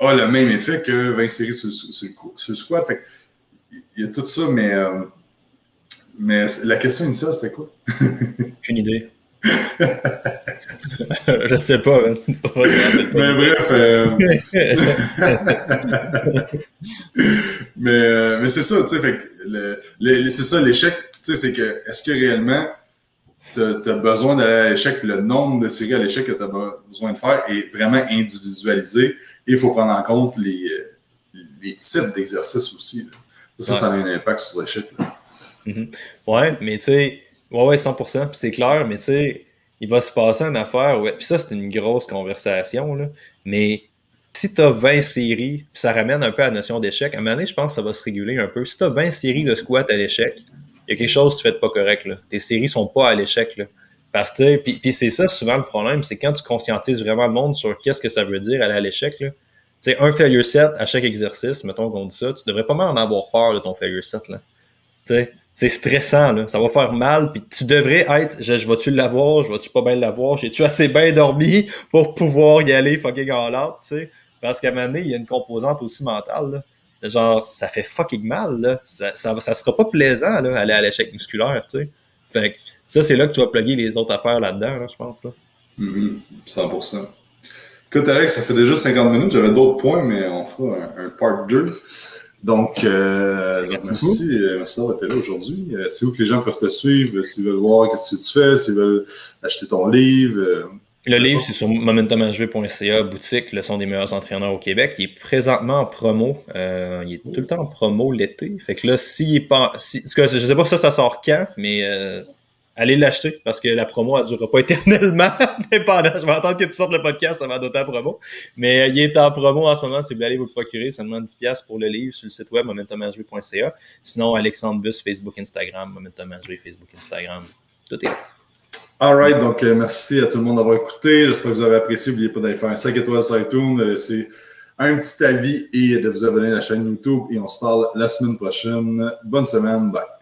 [SPEAKER 3] a le même effet que 20 séries sur, sur le squat? Fait il y a tout ça, mais, euh, mais la question initiale, c'était quoi?
[SPEAKER 1] Aucune idée. Je sais pas.
[SPEAKER 3] mais bref. Euh, mais, euh, mais c'est ça, tu sais. C'est ça, l'échec, tu sais, c'est que est-ce que réellement tu as, besoin d'aller à l'échec, le nombre de séries à l'échec que tu as besoin de faire est vraiment individualisé et il faut prendre en compte les, les types d'exercices aussi. Ça, ça a un impact sur l'échec.
[SPEAKER 1] Mm Ouais, mais tu sais, ouais, ouais, 100%, c'est clair, mais tu sais, il va se passer une affaire, ouais, puis ça, c'est une grosse conversation, là, mais si tu as 20 séries, puis ça ramène un peu à la notion d'échec, à un moment donné, je pense que ça va se réguler un peu. Si tu as 20 séries de squat à l'échec, il y a quelque chose que tu fais pas correct, là. Tes séries sont pas à l'échec, là. Parce que, puis, c'est ça souvent le problème, c'est quand tu conscientises vraiment le monde sur qu'est-ce que ça veut dire aller à l'échec, là, sais, un failure set à chaque exercice, mettons qu'on dit ça, tu devrais pas mal en avoir peur de ton failure set. Là. C'est stressant, là. ça va faire mal, puis tu devrais être, je, je vais-tu l'avoir, je vais-tu pas bien l'avoir, j'ai-tu assez bien dormi pour pouvoir y aller fucking all out, tu sais? Parce qu'à un moment donné, il y a une composante aussi mentale. Là. genre, ça fait fucking mal, là. Ça, ça, ça sera pas plaisant, là, aller à l'échec musculaire, tu sais. Fait que ça, c'est là que tu vas plugger les autres affaires là-dedans, là, je pense, là.
[SPEAKER 3] Mm 100%. Écoute, Alex, ça fait déjà 50 minutes. J'avais d'autres points, mais on fera un, un part 2. Donc, euh, donc merci, euh, merci d'avoir été là aujourd'hui. Euh, c'est où que les gens peuvent te suivre, s'ils veulent voir ce que tu fais, s'ils veulent acheter ton livre. Euh,
[SPEAKER 1] le livre, c'est sur momentumhv.ca, boutique, le son des meilleurs entraîneurs au Québec. Il est présentement en promo. Euh, il est tout le temps en promo l'été. Fait que là, s'il est pas. Si, en tout cas, je sais pas ça, ça sort quand, mais euh, allez l'acheter parce que la promo, elle ne durera pas [laughs] éternellement. Je vais attendre que tu sortes le podcast avant d'autant promo. Mais euh, il est en promo en ce moment. Si vous voulez aller vous le procurer, ça demande 10$ pour le livre sur le site web momentumhv.ca. Sinon, Alexandre Bus, Facebook, Instagram, momentumhv, Facebook, Instagram. Tout est là.
[SPEAKER 3] Alright, donc euh, merci à tout le monde d'avoir écouté. J'espère que vous avez apprécié. N'oubliez pas d'aller faire un 5 étoiles sur iTunes, de laisser un petit avis et de vous abonner à la chaîne YouTube. Et on se parle la semaine prochaine. Bonne semaine. Bye.